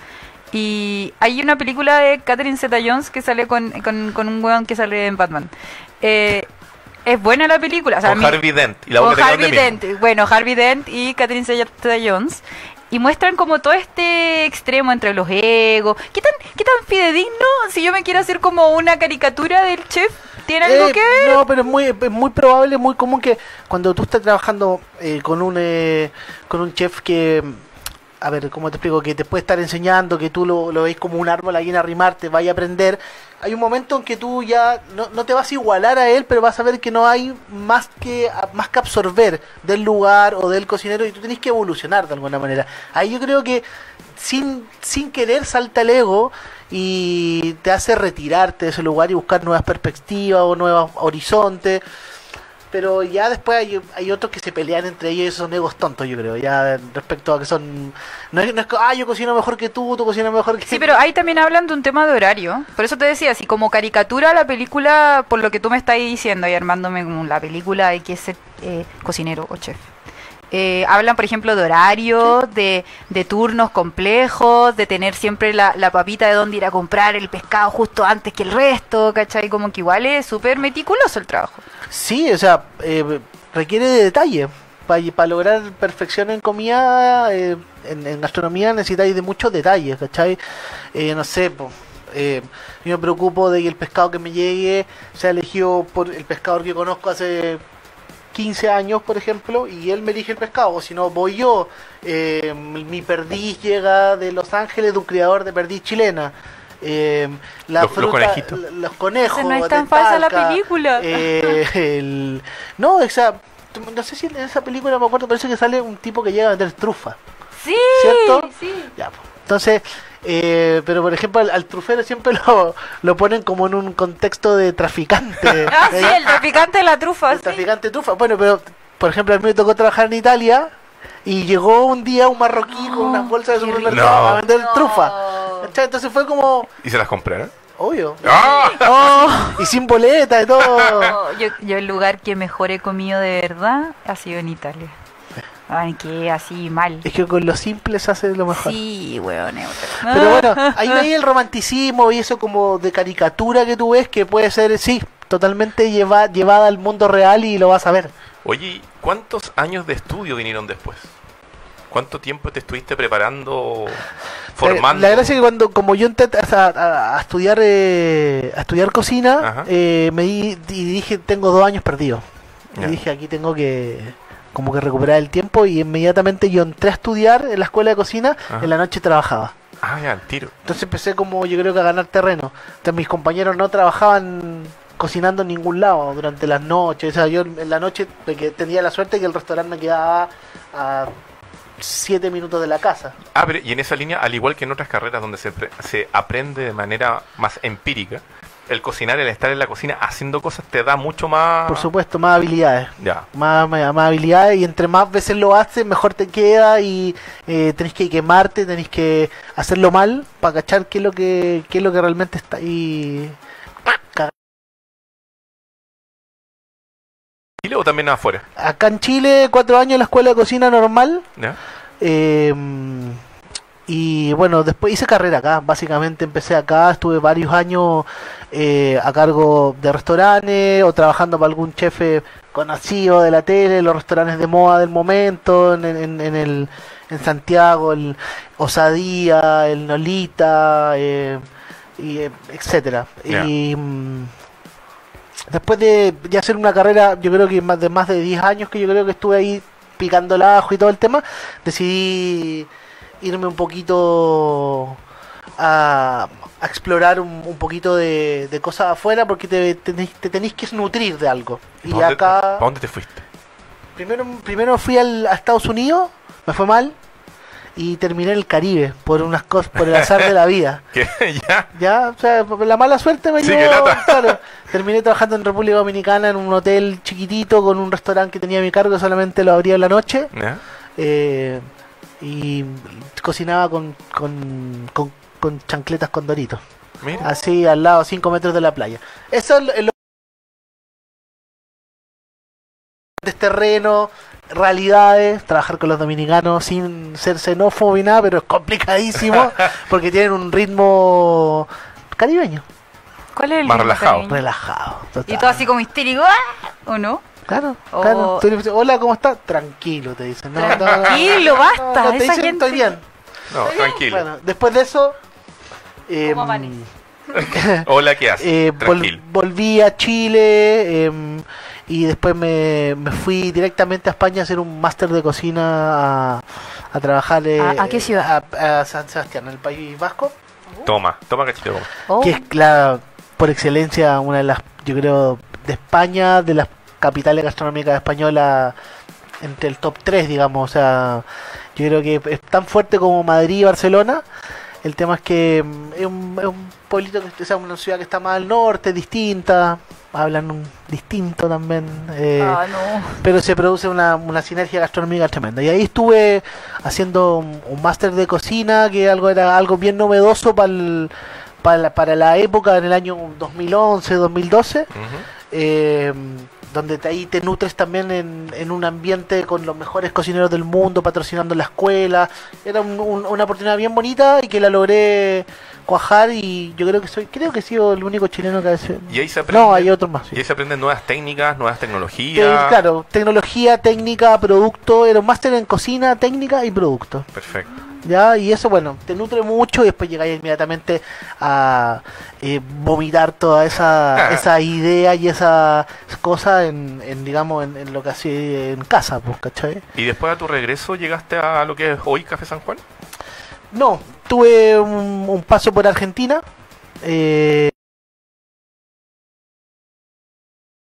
Y hay una película de Catherine Zeta-Jones que sale con, con, con un weón que sale en Batman. Eh, es buena la película. o sea, mí- Harvey Dent. Y la Harvey. Dent, bueno, Harvey Dent y Catherine Zeta-Jones y muestran como todo este extremo entre los egos. ¿Qué tan qué tan fidedigno si yo me quiero hacer como una caricatura del chef? ¿Tiene algo Eh, que ver? No, pero es muy, es muy probable, muy común que cuando tú estás trabajando eh, con un eh, con un chef que, a ver, ¿cómo te explico? Que te puede estar enseñando, que tú lo, lo veis como un árbol ahí en arrimarte, vaya a aprender. Hay un momento en que tú ya no, no te vas a igualar a él, pero vas a ver que no hay más que más que absorber del lugar o del cocinero y tú tenés que evolucionar de alguna manera. Ahí yo creo que sin, sin querer salta el ego y te hace retirarte de ese lugar y buscar nuevas perspectivas o nuevos horizontes. Pero ya después hay, hay otros que se pelean entre ellos y esos son egos tontos, yo creo. Ya respecto a que son. No es, no es ah, yo cocino mejor que tú, tú cocinas mejor que Sí, pero ahí también hablan de un tema de horario. Por eso te decía, si como caricatura la película, por lo que tú me estás diciendo y armándome como la película hay que ser eh, cocinero o chef. Eh, hablan, por ejemplo, de horarios, de, de turnos complejos, de tener siempre la, la papita de dónde ir a comprar el pescado justo antes que el resto, ¿cachai? Como que igual es súper meticuloso el trabajo. Sí, o sea, eh, requiere de detalle. Para lograr perfección en comida, eh, en, en gastronomía necesitáis de muchos detalles, ¿cachai? Eh, no sé, eh, yo me preocupo de que el pescado que me llegue sea elegido por el pescador que conozco hace 15 años, por ejemplo, y él me elige el pescado, o si no, voy yo. Eh, mi perdiz llega de Los Ángeles de un criador de perdiz chilena. Eh, la Los- los fruta- Los conejos. No es tan falsa la película. eh, el- no, o sea, no sé si en esa película me acuerdo, parece que sale un tipo que llega a vender trufa. Sí, ¿Cierto? sí. Ya, pues. Entonces, eh, pero por ejemplo, al, al trufero siempre lo, lo ponen como en un contexto de traficante. Ah, sí, el traficante de la trufa. El sí. traficante de trufa. Bueno, pero por ejemplo, a mí me tocó trabajar en Italia y llegó un día un marroquí con unas bolsas de supermercado rico. a vender No. trufa. Entonces fue como, ¿Y se las compraron? obvio. ¡Ah! Oh. Y sin boleta y todo. No, yo, yo el lugar que mejor he comido de verdad ha sido en Italia. Ay, que así mal. Es que con lo simple se hace lo mejor. Sí, weón. Pero bueno, ahí veis el romanticismo y eso como de caricatura que tú ves que puede ser, sí, totalmente lleva, llevada al mundo real y lo vas a ver. Oye, ¿y ¿cuántos años de estudio vinieron después? ¿Cuánto tiempo te estuviste preparando, formando? La, la gracia es que cuando, como yo entré a, a- a estudiar eh, a estudiar cocina, eh, me di, y dije, tengo dos años perdidos. Y dije, aquí tengo que como que recuperar el tiempo y inmediatamente yo entré a estudiar en la escuela de cocina, en la noche trabajaba. Ah, ya, al tiro. Entonces empecé como yo creo que a ganar terreno. Entonces mis compañeros no trabajaban cocinando en ningún lado durante las noches. O sea, yo en la noche que tenía la suerte que el restaurante me quedaba a siete minutos de la casa. Ah, pero y en esa línea, al igual que en otras carreras donde se, se aprende de manera más empírica, el cocinar, el estar en la cocina haciendo cosas te da mucho más... Por supuesto, más habilidades. Ya. Más, más, más habilidades y entre más veces lo haces, mejor te queda y eh, tenés que quemarte, tenés que hacerlo mal para cachar qué es lo que, qué es lo que realmente está ahí. Chile o también afuera? Acá en Chile, cuatro años en la escuela de cocina normal. ¿Ya? eh, y bueno, después hice carrera acá. Básicamente empecé acá, estuve varios años eh, a cargo de restaurantes o trabajando para algún chef conocido de la tele, los restaurantes de moda del momento, en, en- en el, en Santiago, el Osadía, el Nolita, eh, y, eh, etcétera. Y mm, después de ya hacer una carrera, yo creo que más de más de 10 años que yo creo que estuve ahí picando el ajo y todo el tema, decidí irme un poquito a, a explorar un, un poquito de, de cosas afuera porque te, tenéis- te tenéis que nutrir de algo. Y ¿Pa' dónde- acá, ¿pa' dónde te fuiste? primero, primero fui al, a Estados Unidos, me fue mal, y terminé en el Caribe por unas cosas, por el azar de la vida. ¿Qué? ¿Ya? Ya, o sea, la mala suerte me Sí, llevó, claro. Terminé trabajando en República Dominicana en un hotel chiquitito con un restaurante que tenía a mi cargo, solamente lo abría en la noche. ¿Ya? eh, y cocinaba con, con, con, con chancletas con doritos. Mira. Así al lado, 5 metros de la playa. Eso es lo de terreno, realidades, trabajar con los dominicanos sin ser xenófobo y nada, pero es complicadísimo porque tienen un ritmo caribeño, ¿Cuál es el Más ritmo, relajado. relajado. Y todo así como histérico, ¡ah! ¿o no? Claro, Oh. claro. Tú le dices, Hola, ¿cómo estás? Tranquilo, te dicen. No. Tranquilo, basta, No, no, te esa dicen, gente- estoy bien. No, tranquilo. Bueno, después de eso... eh, ¿Cómo amanece? Hola, ¿qué haces? Eh, vol- volví a Chile em, y después me, me fui directamente a España a hacer un máster de cocina a, a trabajar eh, ¿A- a qué ciudad? a, a San Sebastián, en el País Vasco, Toma, toma cachito. Oh, que es la, por excelencia una de las, yo creo, de España, de las capitales gastronómicas españolas entre el top 3, digamos, o sea, yo creo que es tan fuerte como Madrid y Barcelona. El tema es que mm, es un, es un pueblito, que, o sea, una ciudad que está más al norte, distinta, hablan un distinto también, eh, ah, no. pero se produce una, una sinergia gastronómica tremenda. Y ahí estuve haciendo un, un máster de cocina, que algo era algo bien novedoso para para la, para la época, en el año 2011, 2012 Ujú. eh, donde te- ahí te nutres también en, en un ambiente con los mejores cocineros del mundo, patrocinando la escuela. Era un- un- una oportunidad bien bonita y que la logré cuajar y yo creo que soy, creo que he sido el único chileno que ha hecho. Y ahí se aprende. No, hay otros más. sí. Y ahí se aprenden nuevas técnicas, nuevas Eh, tecnologías. claro, tecnología, técnica, producto, era un máster en cocina, técnica y producto. Perfecto. ¿Ya? Y eso, bueno, te nutre mucho y después llegáis inmediatamente a eh, vomitar toda esa, esa idea y esa cosa en, en, digamos, en, en lo que hacía en casa, pues, ¿cachai? ¿Y después de tu regreso llegaste a lo que es hoy Café San Juan? No, tuve un, un paso por Argentina. Eh,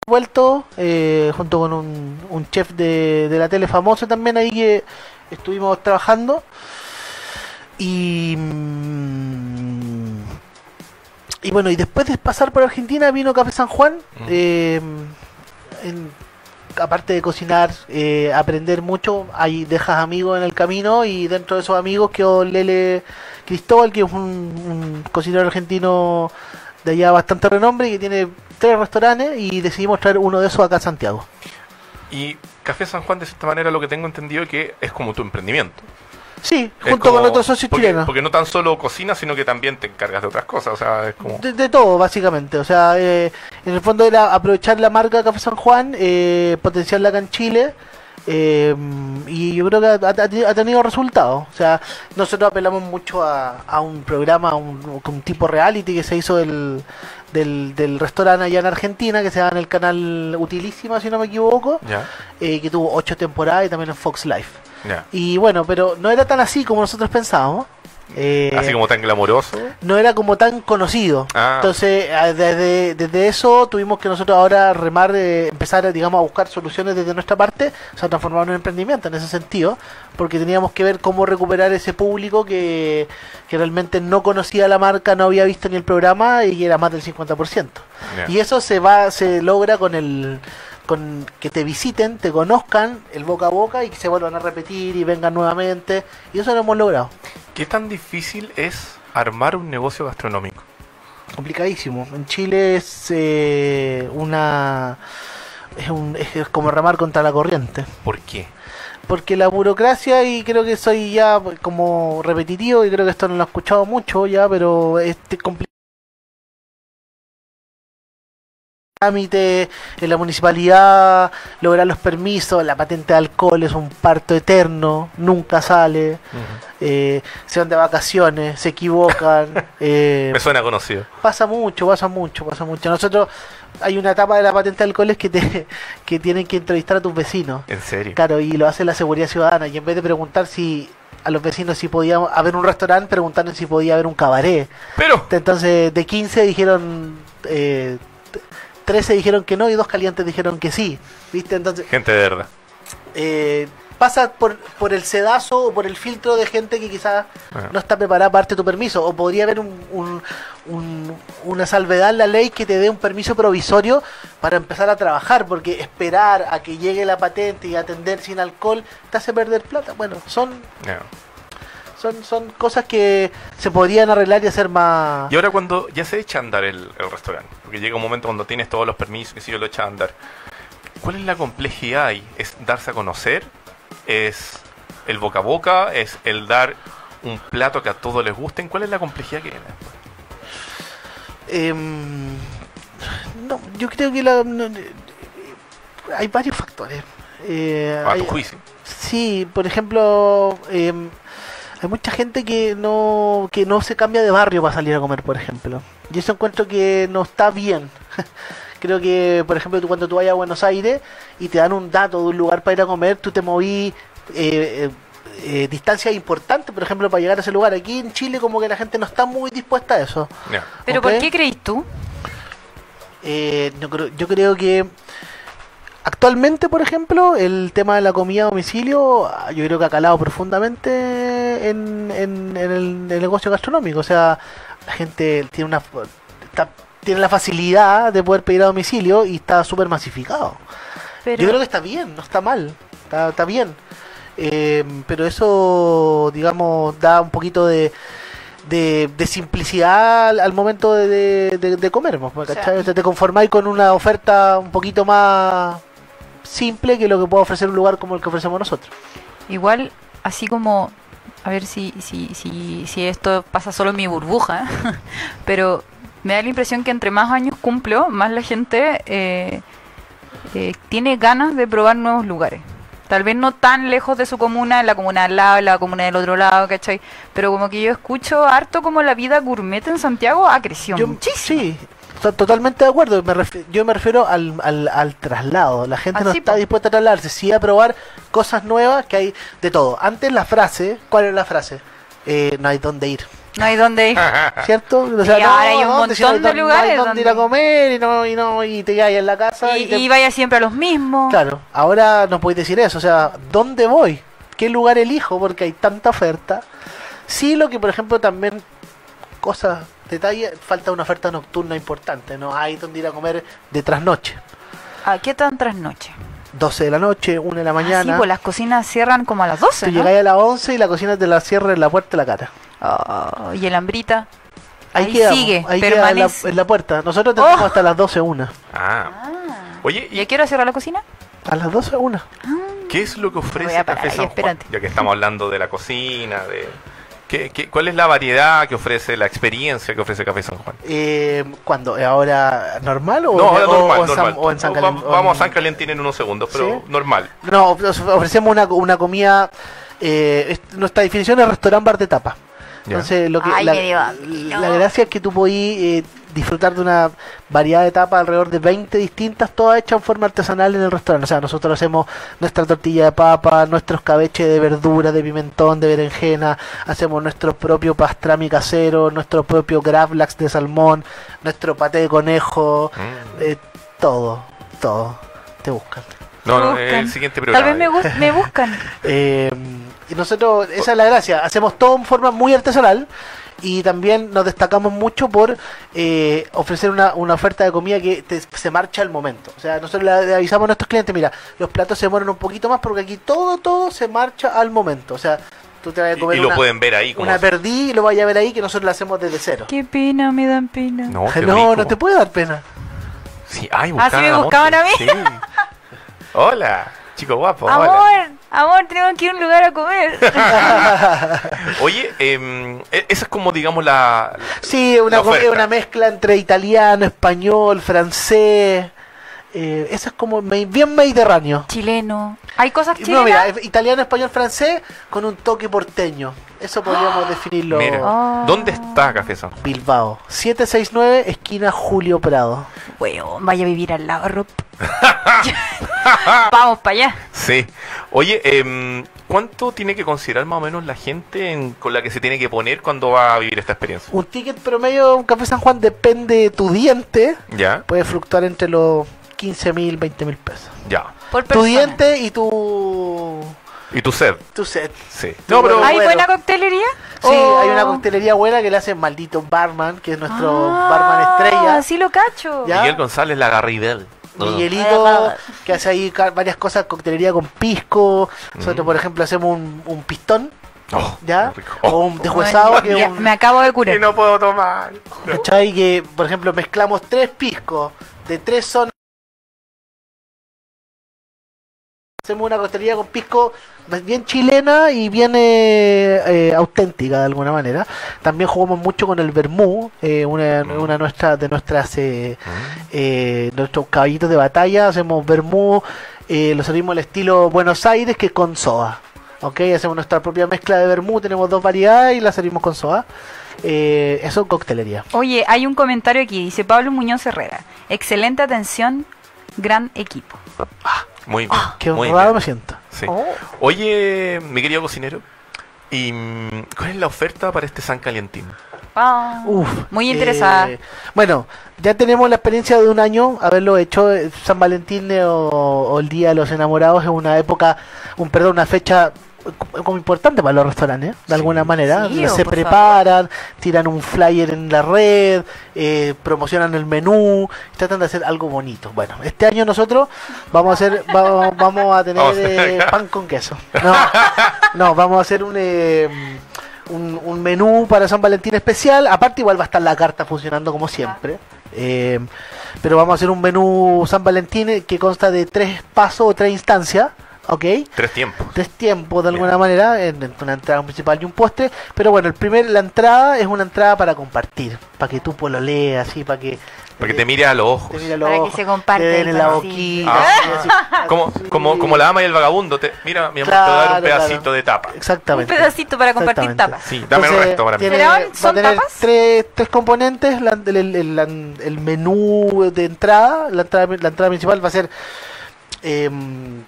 vuelto eh, junto con un, un chef de, de la tele famoso también ahí que estuvimos trabajando y y bueno y después de pasar por Argentina vino Café San Juan Mm. eh, en- aparte de cocinar eh, aprender mucho ahí dejas amigos en el camino y dentro de esos amigos quedó Lele Cristóbal que es un, un cocinero argentino de allá bastante renombre y que tiene tres restaurantes y decidimos traer uno de esos acá a Santiago. Y Café San Juan, de cierta manera, lo que tengo entendido que es como tu emprendimiento. Sí, Es junto como- con otros socios porque, chilenos. Porque no tan solo cocinas, sino que también te encargas de otras cosas. O sea, es como. De, de todo, básicamente. O sea, eh, en el fondo era aprovechar la marca Café San Juan, eh, potenciarla acá en Chile. eh, y yo creo que ha, tenido resultados. O sea, nosotros apelamos mucho a, a un programa, a un, un tipo reality que se hizo del, del, del restaurante allá en Argentina, que se llama en el canal Utilísima, si no me equivoco, eh, que tuvo ocho temporadas y también en Fox Life. Y bueno, pero no era tan así como nosotros pensábamos. Eh, Así como tan glamoroso. no era como tan conocido. Ah. Entonces, desde, desde eso tuvimos que nosotros ahora remar, eh, empezar, digamos, a buscar soluciones desde nuestra parte, o sea, transformar en un emprendimiento en ese sentido, porque teníamos que ver cómo recuperar ese público que, que realmente no conocía la marca, no había visto ni el programa y era más del 50%. Ya. Y eso se va, se logra con el con que te visiten, te conozcan el boca a boca y que se vuelvan a repetir y vengan nuevamente. Y eso lo hemos logrado. ¿Qué tan difícil es armar un negocio gastronómico? complicadísimo. En Chile es eh, una es, un, es como remar contra la corriente. ¿Por qué? Porque la burocracia, y creo que soy ya como repetitivo, y creo que esto no lo he escuchado mucho ya, pero este complicado. Trámite en la municipalidad, lograr los permisos, la patente de alcohol es un parto eterno, nunca sale, eh, se van de vacaciones, se equivocan. eh, Me suena conocido. pasa mucho, pasa mucho, pasa mucho. Nosotros hay una etapa de la patente de alcohol es que te que tienen que entrevistar a tus vecinos. ¿En serio? Claro, y lo hace la seguridad ciudadana. Y en vez de preguntar si a los vecinos si podía haber un restaurante, preguntaron si podía haber un cabaret. Pero, Entonces, de 15 dijeron, eh, 13 dijeron que no y dos calientes dijeron que sí. ¿Viste? Entonces, gente de verdad. eh, pasa por, por el sedazo o por el filtro de gente que quizás Bueno. no está preparada para darte tu permiso. O podría haber un, un- un- una salvedad en la ley que te dé un permiso provisorio para empezar a trabajar, porque esperar a que llegue la patente y atender sin alcohol te hace perder plata. Bueno, son, No. Son, son cosas que se podrían arreglar y hacer más... Y ahora cuando ya se echa a andar el, el restaurante, porque llega un momento cuando tienes todos los permisos, que si yo lo echa a andar, ¿cuál es la complejidad ahí? ¿Es darse a conocer? ¿Es el boca a boca? ¿Es el dar un plato que a todos les guste? ¿Cuál es la complejidad que viene después? Em, no, yo creo que la, no, eh, hay varios factores. Eh, A hay- tu juicio. Sí, por ejemplo, em, hay mucha gente que no que no se cambia de barrio para salir a comer, por ejemplo. Y eso encuentro que no está bien. Creo que, por ejemplo, tú, cuando tú vayas a Buenos Aires y te dan un dato de un lugar para ir a comer, tú te moví eh, eh, eh, distancias importantes, por ejemplo, para llegar a ese lugar. Aquí en Chile como que la gente no está muy dispuesta a eso. ¿Pero por qué creís tú? Eh, yo, creo, yo creo que actualmente, por ejemplo, el tema de la comida a domicilio, ah, yo creo que ha calado profundamente en, en- en el, en el negocio gastronómico. O sea, la gente tiene una está- tiene la facilidad de poder pedir a domicilio y está súper masificado. Pero, Yo creo que está bien, no está mal, está, está bien. Eh, pero eso, digamos, da un poquito de, de, de simplicidad al, al momento de, de, de- comer. O sea, te conformáis con una oferta un poquito más simple que lo que puede ofrecer un lugar como el que ofrecemos nosotros. Igual, así como, a ver si, si, si, si esto pasa solo en mi burbuja, pero me da la impresión que entre más años cumplo, más la gente eh, eh, tiene ganas de probar nuevos lugares. Tal vez no tan lejos de su comuna, en la comuna al lado, en la comuna del otro lado, ¿cachai? Pero como que yo escucho harto como la vida gourmet en Santiago ha crecido Yo, muchísimo. sí, totalmente de acuerdo. Me yo me refiero al, al, al traslado. La gente no Así, está dispuesta a trasladarse, sí a probar cosas nuevas que hay de todo. Antes la frase, ¿cuál es la frase? Eh, no hay dónde ir. No hay dónde ir. ¿Cierto? O Y ahora hay un no de hay no dónde ir a donde- comer y no, y no, y te quedas en la casa. Y, y te- y vaya siempre a los mismos. Claro, ahora no podéis decir eso, o sea, ¿dónde voy? ¿Qué lugar elijo? Porque hay tanta oferta. Sí, lo que por ejemplo también, cosas, detalle, falta una oferta nocturna importante, no hay donde ir a comer de trasnoche. ¿A qué tan trasnoche? 12 de la noche, 1 de la Ah, mañana. sí, pues las cocinas cierran como a las 12, Tú ¿no? llegáis a las 11 y la cocina te la cierra en la puerta de la cara. Oh, y el hambrita. Ahí, Ahí quedamos, sigue, ahí queda en la, en la puerta. Nosotros tenemos Oh. hasta las 12 una. Ah. Oye, ¿Y ¿y a qué hora cierra la cocina? A las 12 una. qué es lo que ofrece Café ahí, San Juan? espérate. Ya que estamos hablando de la cocina, de... ¿qué, qué, cuál es la variedad que ofrece, la experiencia que ofrece Café San Juan? Eh, ¿Cuándo? ¿Ahora normal o, No, ahora normal, o en San- normal. o en San No, Calen- vamos a San Calentín en unos segundos, pero ¿Sí? normal. No, of- ofrecemos una, una comida. eh, es- nuestra definición es restaurante bar de tapa. Entonces, lo que, Ay, la, gracia es que tú podís eh, disfrutar de una variedad de tapas alrededor de 20 distintas, todas hechas en forma artesanal en el restaurante. O sea, nosotros hacemos nuestra tortilla de papa, nuestros cabeches de verdura, de pimentón, de berenjena, hacemos nuestro propio pastrami casero, nuestro propio gravlax de salmón, nuestro paté de conejo, Mm. eh, todo, todo. Te buscan. No, no, Buscan. es el siguiente programa. Tal vez me, gus- me buscan. Eh, y nosotros, esa es la gracia, hacemos todo en forma muy artesanal y también nos destacamos mucho por eh, ofrecer una, una oferta de comida que te- se marcha al momento. O sea, nosotros le, le avisamos a nuestros clientes, mira, los platos se demoran un poquito más porque aquí todo, todo se marcha al momento. O sea, tú te vas a Y, comer y lo una, pueden ver ahí una perdí y lo vayas a ver ahí que nosotros lo hacemos desde cero. Qué pena, me dan pena. No, qué no, no te puede dar pena. Sí, ay, Ah, ¿sí me buscaban a mí? Sí. Hola, chico guapo. hola. Amor, tenemos que ir a un lugar a comer. Oye, em, e- esa es como, digamos, la. Sí, una, La una mezcla entre italiano, español, francés. Eh, eso es como me- bien mediterráneo. Chileno. Hay cosas No, chilenas. mira, es italiano, español, francés con un toque porteño. Eso podríamos definirlo. Mira, Oh. ¿dónde está Café San Juan? Bilbao. 769, esquina Julio Prado. Weón, vaya a vivir al lado, Rob. Vamos para allá. Sí. Oye, em, ¿cuánto tiene que considerar más o menos la gente en- con la que se tiene que poner cuando va a vivir esta experiencia? Un ticket promedio de un café San Juan depende de tu diente. Ya, Puede fluctuar entre los 15 mil, 20 mil pesos. ya. Por Tu persona. diente y tu, ¿Y tu sed? tu set. Sí. Tu No, pero. bueno. ¿Hay buena coctelería? Sí, Oh. hay una coctelería buena que le hace Maldito Barman, que es nuestro Ah, barman estrella. Sí lo cacho. Ya. Miguel González Lagarribel. Miguelito, que hace ahí varias cosas, coctelería con pisco. Nosotros, Mm. por ejemplo, hacemos un, un pistón, Oh, ¿ya? rico. O Oh, un deshuesado, Ay, que ya, es un, Me acabo de curar. que no puedo tomar. ¿cachai? Que, por ejemplo, mezclamos tres piscos de tres zonas. Hacemos una coctelería con pisco bien chilena y bien eh, eh, auténtica de alguna manera. También jugamos mucho con el vermú, eh, una, Mm. una nuestra, de nuestras eh, eh, nuestros caballitos de batalla. Hacemos vermú, eh, lo servimos al estilo Buenos Aires, que es con soda. ¿ok? Hacemos nuestra propia mezcla de vermú, tenemos dos variedades y la servimos con soda. Eh, eso coctelería. Oye, hay un comentario aquí. Dice Pablo Muñoz Herrera. Excelente atención, gran equipo. Muy bien. Qué muy honrado bien. me siento. Sí. Oh. Oye, mi querido cocinero, ¿y mm, cuál es la oferta para este San Calientín? Ah, Uf, Muy interesada. eh, bueno, ya tenemos la experiencia de un año haberlo hecho. eh, San Valentín eh, o, o el Día de los Enamorados es una época, un perdón, una fecha como importante para los restaurantes, de Sí. alguna manera. Sí, se preparan, tiran un flyer en la red, eh, promocionan el menú, tratan de hacer algo bonito. Bueno, este año nosotros vamos a hacer, vamos, vamos a tener eh, pan con queso. No, no, vamos a hacer un, eh, un, un menú para San Valentín especial. Aparte, igual va a estar la carta funcionando como siempre. Eh, pero vamos a hacer un menú San Valentín que consta de tres pasos o tres instancias. ¿Ok? Tres tiempos. Tres tiempos de alguna Bien. manera, en, en una entrada principal y un postre. Pero bueno, el primer, la entrada es una entrada para compartir, para que tú pues, lo leas, así, para que. Para que te mire a los ojos. te mire a los Para que se comparte te den el en la boquita. Ah. así, así, Como, así. como, como la ama y el vagabundo. Te, mira, mi amor, te voy a dar un pedacito claro. de tapa. Un Exactamente. pedacito para compartir tapas. Sí, dame el Entonces, resto para mí. tiene- ¿Serán- va a son tener tapas? Tres, tres componentes. la- el, el- el- el menú de entrada. La entrada, la entrada principal va a ser em,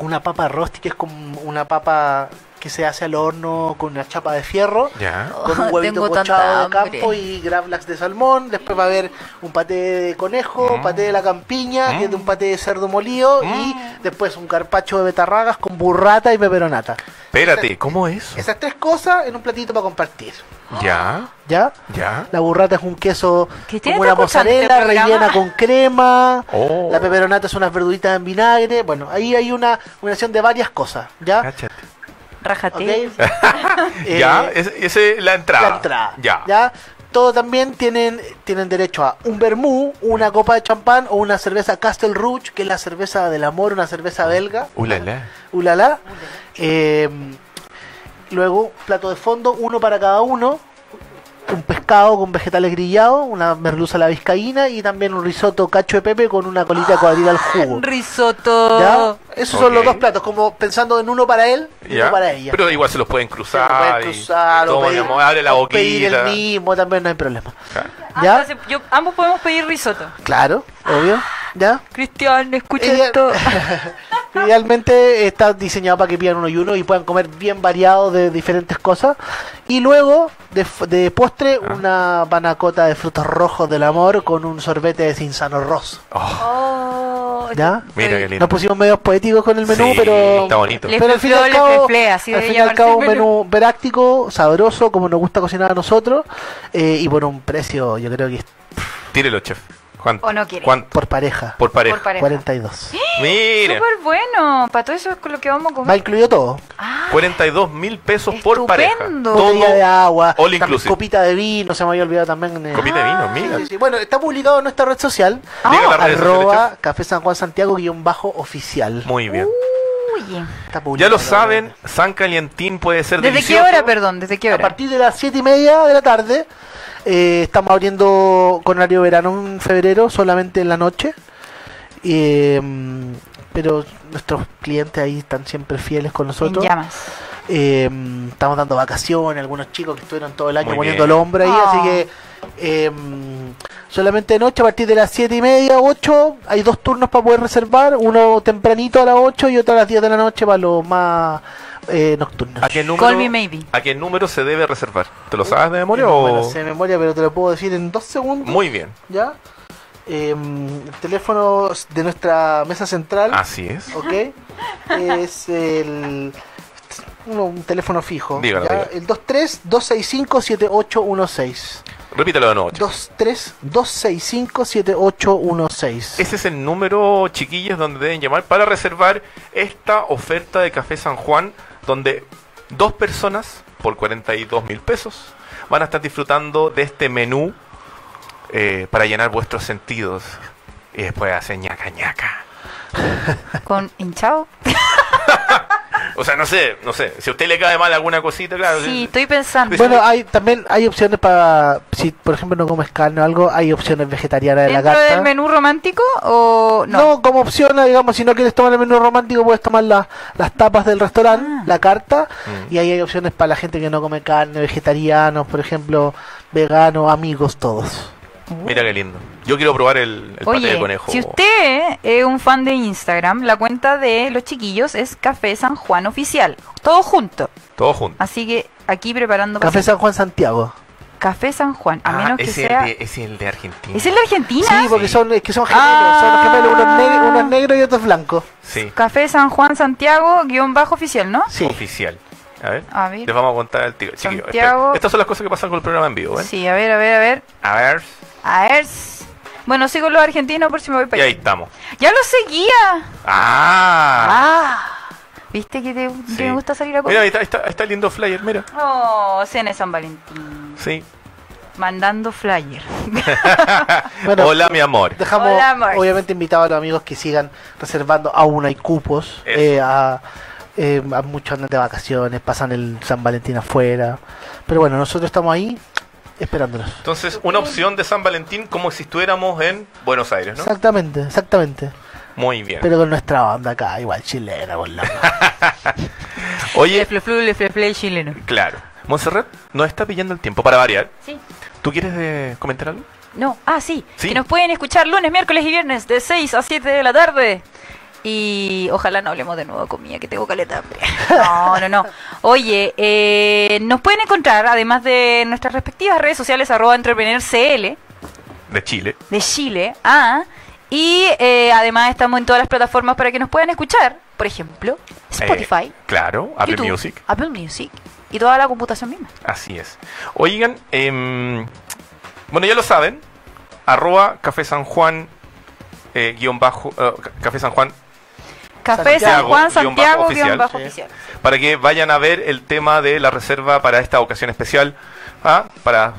una papa rosti, que es como una papa que se hace al horno con una chapa de fierro. Ya. Con un huevito pochado tanta de campo y gravlax de salmón. Después va a haber un paté de conejo, Mm. paté de la campiña, que es de un Mm. paté de cerdo molido. Y Mm. después un carpacho de betarragas con burrata y peperonata. Espérate, ¿cómo es? Esas tres cosas en un platito para compartir. Ya, ¿Ya? ya. La burrata es un queso ¿Que tiene como una mozzarella rellena con crema. Oh. La peperonata son unas verduritas en vinagre. Bueno, ahí hay una combinación de varias cosas. ¿ya? Cáchate. Rájate. Eh, ya, esa es es la entrada. la entrada. Ya. ¿ya? Todo también tienen, tienen derecho a un vermú, una copa de champán o una cerveza Castle Rouge, que es la cerveza del amor, una cerveza belga. Ulala. Ulala. Eh, luego, plato de fondo, uno para cada uno. Un pescado con vegetales grillados, una merluza a la vizcaína y también un risotto cacho de pepe con una colita de cuadril al jugo. Risotto. ¿Ya? Esos son los dos platos, como pensando en uno para él y uno para ella. Pero igual se los pueden Se lo cruzar. pueden y cruzar o toma, pedir, digamos, abre la o pedir boquita. el mismo, también no hay problema. Ah, ¿Ya? entonces, yo- ambos podemos pedir risotto. Claro, obvio. ¿Ya? Cristian, escucha Ella- esto. Idealmente está diseñado para que pidan uno y uno y puedan comer bien variado de diferentes cosas. Y luego, de, f- de postre, Ah. una panacota de frutos rojos del amor con un sorbete de cinzano rosso. Oh, Oh, ¿Ya? mira qué lindo. Nos pusimos medios poéticos con el menú, Sí, pero... Está bonito. Pero al fin y al cabo, así al fin y al cabo un menú práctico, sabroso, como nos gusta cocinar a nosotros, eh, y por un precio, yo creo que Tírelo, chef. ¿Cuánto? ¿O no quiere? ¿Cuánto? Por pareja. Por pareja. Por pareja. 42. Mire, Súper bueno. Para todo eso es con lo que vamos a Va comer. incluido todo. Ah, 42 mil pesos por pareja. Estupendo. Botella de agua, all inclusive. copita de vino, se me había olvidado también. eh. Copita de vino, Ah. mira. Sí, sí. Bueno, está publicado en nuestra red social, Ah, Diga las redes arroba sociales, Café San Juan Santiago guion bajo oficial. Muy bien. Uy. Está Ya lo la saben. San Calientín puede ser ¿Desde delicioso. qué hora, perdón? ¿Desde qué A hora? partir de las 7 y media de la tarde, eh, estamos abriendo con horario verano en febrero, solamente en la noche. Eh, pero nuestros clientes ahí están siempre fieles con En nosotros. llamas. Eh, estamos dando vacaciones, algunos chicos que estuvieron todo el año Muy poniendo bien. el hombro ahí, Ah. así que eh, solamente de noche a partir de las 7 y media, 8, hay dos turnos para poder reservar, uno tempranito a las 8 y otro a las 10 de la noche para los más eh, nocturnos. ¿A qué número? Call me maybe. ¿A qué número se debe reservar? ¿Te lo sabes de memoria No o...? me lo sé de memoria, pero te lo puedo decir en dos segundos. Muy bien. ¿Ya? Eh, el teléfono de nuestra mesa central, Así es. ¿ok? es el... un teléfono fijo. Dígalo, ¿ya? El 23-265-7816. Repítelo de nuevo. chicos. 23-265-7816. Ese es el número, chiquillos, donde deben llamar para reservar esta oferta de Café San Juan, donde dos personas por 42 mil pesos van a estar disfrutando de este menú eh, para llenar vuestros sentidos. Y después hacen ñaca ñaca. Con hinchado. O sea, no sé, no sé. Si a usted le cae mal alguna cosita, claro. Sí, estoy pensando. Bueno, hay también hay opciones para si por ejemplo no comes carne o algo, hay opciones vegetarianas de la ¿Dentro carta. del menú romántico o no? No, como opción, digamos, si no quieres tomar el menú romántico, puedes tomar la- las tapas del restaurante, Ah. la carta, Mm. y ahí hay opciones para la gente que no come carne, vegetarianos, por ejemplo, veganos, amigos, todos. Mira qué lindo. Yo quiero probar el, el paté de conejo. si usted es un fan de Instagram, la cuenta de los chiquillos es Café San Juan Oficial. Todo junto. Todo junto. Así que aquí preparando Café San Juan Santiago. Café San Juan. A Ah, menos que ese sea. el de, es el de Argentina. ¿Es el de Argentina? Sí, porque Sí. son, es que son gemelos, Ah. son gemelos, unos, negros, unos negros y otros blancos. Sí, Café San Juan Santiago, guion bajo oficial, ¿no? Sí. oficial. A ver. A ver. Les vamos a contar el tiro. Santiago. Estas son las cosas que pasan con el programa en vivo, ¿eh? Sí, a ver, a ver, a ver. A ver. A ver. Bueno, sigo los argentinos por si me voy Y para ahí allá. estamos. ¡Ya lo seguía! ¡Ah! ¡Ah! ¿Viste que, te, que Sí. me gusta salir a Mira, comer? ahí está, ahí está, ahí está el lindo flyer, mira. Oh, cena de San Valentín. Sí. Mandando flyer. Bueno, Hola, mi amor. Dejamos, Hola, amor. obviamente, invitados a los amigos que sigan reservando. Aún hay cupos. Eh, a, eh, muchos andan de vacaciones, pasan el San Valentín afuera. Pero bueno, nosotros estamos ahí esperándolos. Entonces, una opción de San Valentín como si estuviéramos en Buenos Aires, ¿no? Exactamente, exactamente. Muy bien. Pero con nuestra banda acá, igual chilena, por la Oye, Le fle, fle, le fle, fle, chileno. claro. Montserrat nos está pillando el tiempo para variar. Sí. ¿Tú quieres eh, comentar algo? No, ah, sí. Sí. Que nos pueden escuchar lunes, miércoles y viernes de 6 a 7 de la tarde. Y ojalá no hablemos de nuevo de comida, que tengo caleta de hambre. No, no, no. Oye, eh, nos pueden encontrar, además de nuestras respectivas redes sociales, arroba entrepreneurcl De Chile. de Chile. Ah, y eh, además estamos en todas las plataformas para que nos puedan escuchar. Por ejemplo, Spotify, Eh, claro, Apple YouTube, Music. Apple Music y toda la computación misma. Así es. Oigan, em, bueno, ya lo saben. Arroba Café San Juan, guion bajo, Café San Juan, Café San Juan, Santiago, oficial. guion bajo Sí. oficial. para que vayan a ver el tema de la reserva para esta ocasión especial. ¿ah? Para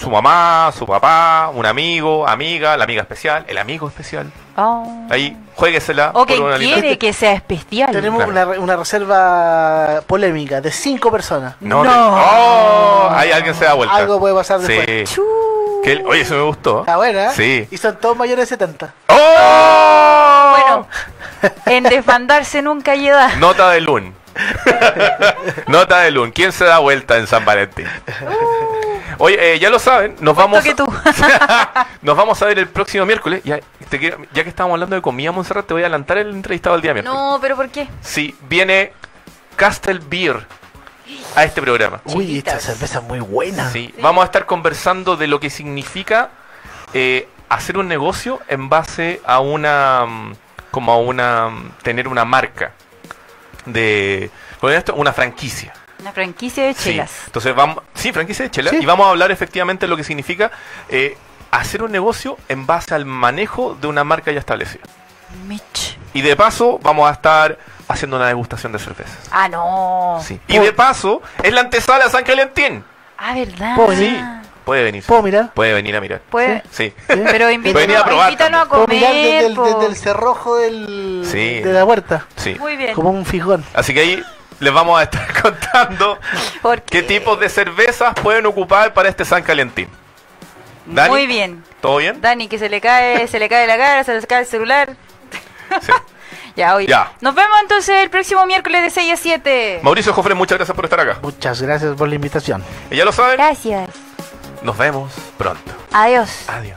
su mamá, su papá, un amigo, amiga, la amiga especial, el amigo especial. Oh. Ahí, jueguesela. O que quiere que sea especial. Tenemos Claro. una, re- una reserva polémica de cinco personas. No, No. ¡Oh! Ahí alguien se da vuelta. Algo puede pasar Sí. después. Que el- oye, eso me gustó. Está buena, ¿eh? Sí. Y son todos mayores de 70. ¡Oh! Bueno, en desbandarse nunca hay edad. Nota de Lun. Nota de Lun. ¿Quién se da vuelta en San Valentín? Oye, eh, ya lo saben, nos vamos, que tú. nos vamos a ver el próximo miércoles. Ya, te quiero- ya que estamos hablando de comida, Montserrat, te voy a adelantar el entrevistado el día miércoles. No, pero ¿por qué? Sí, viene Castle Beer a este programa. Uy, esta cerveza es muy buena. Sí, vamos a estar conversando de lo que significa eh, hacer un negocio en base a una, mm, como a una, tener una marca de, con esto, una franquicia. Una franquicia de Sí. chelas. Entonces vamos, sí, franquicia de chela, Sí. y vamos a hablar efectivamente de lo que significa eh, hacer un negocio en base al manejo de una marca ya establecida. Mitch. Y de paso vamos a estar haciendo una degustación de cervezas. Ah, no. Sí. Y de paso es la antesala de San Calentín. Ah, ¿verdad? ¿Puedo Sí. Puede venir. ¿Puedo mirar? Puede venir a mirar. Puede. Sí. Pero invítanos, a probar invítanos a ¿Puedo comer. mirar desde el, po. desde el cerrojo del, Sí. de la puerta? Sí. Muy bien. Como un fijón. Así que ahí les vamos a estar contando Porque- qué tipos de cervezas pueden ocupar para este San Calentín. Dani, Muy bien. ¿Todo bien? Dani, que se le cae, se le cae la cara, se le cae el celular. Sí. Ya, oye. Ya. Nos vemos entonces el próximo miércoles de 6 a 7. Mauricio Jofre, muchas gracias por estar acá. Muchas gracias por la invitación. Y ya lo saben, Gracias. Nos vemos pronto. Adiós. Adiós.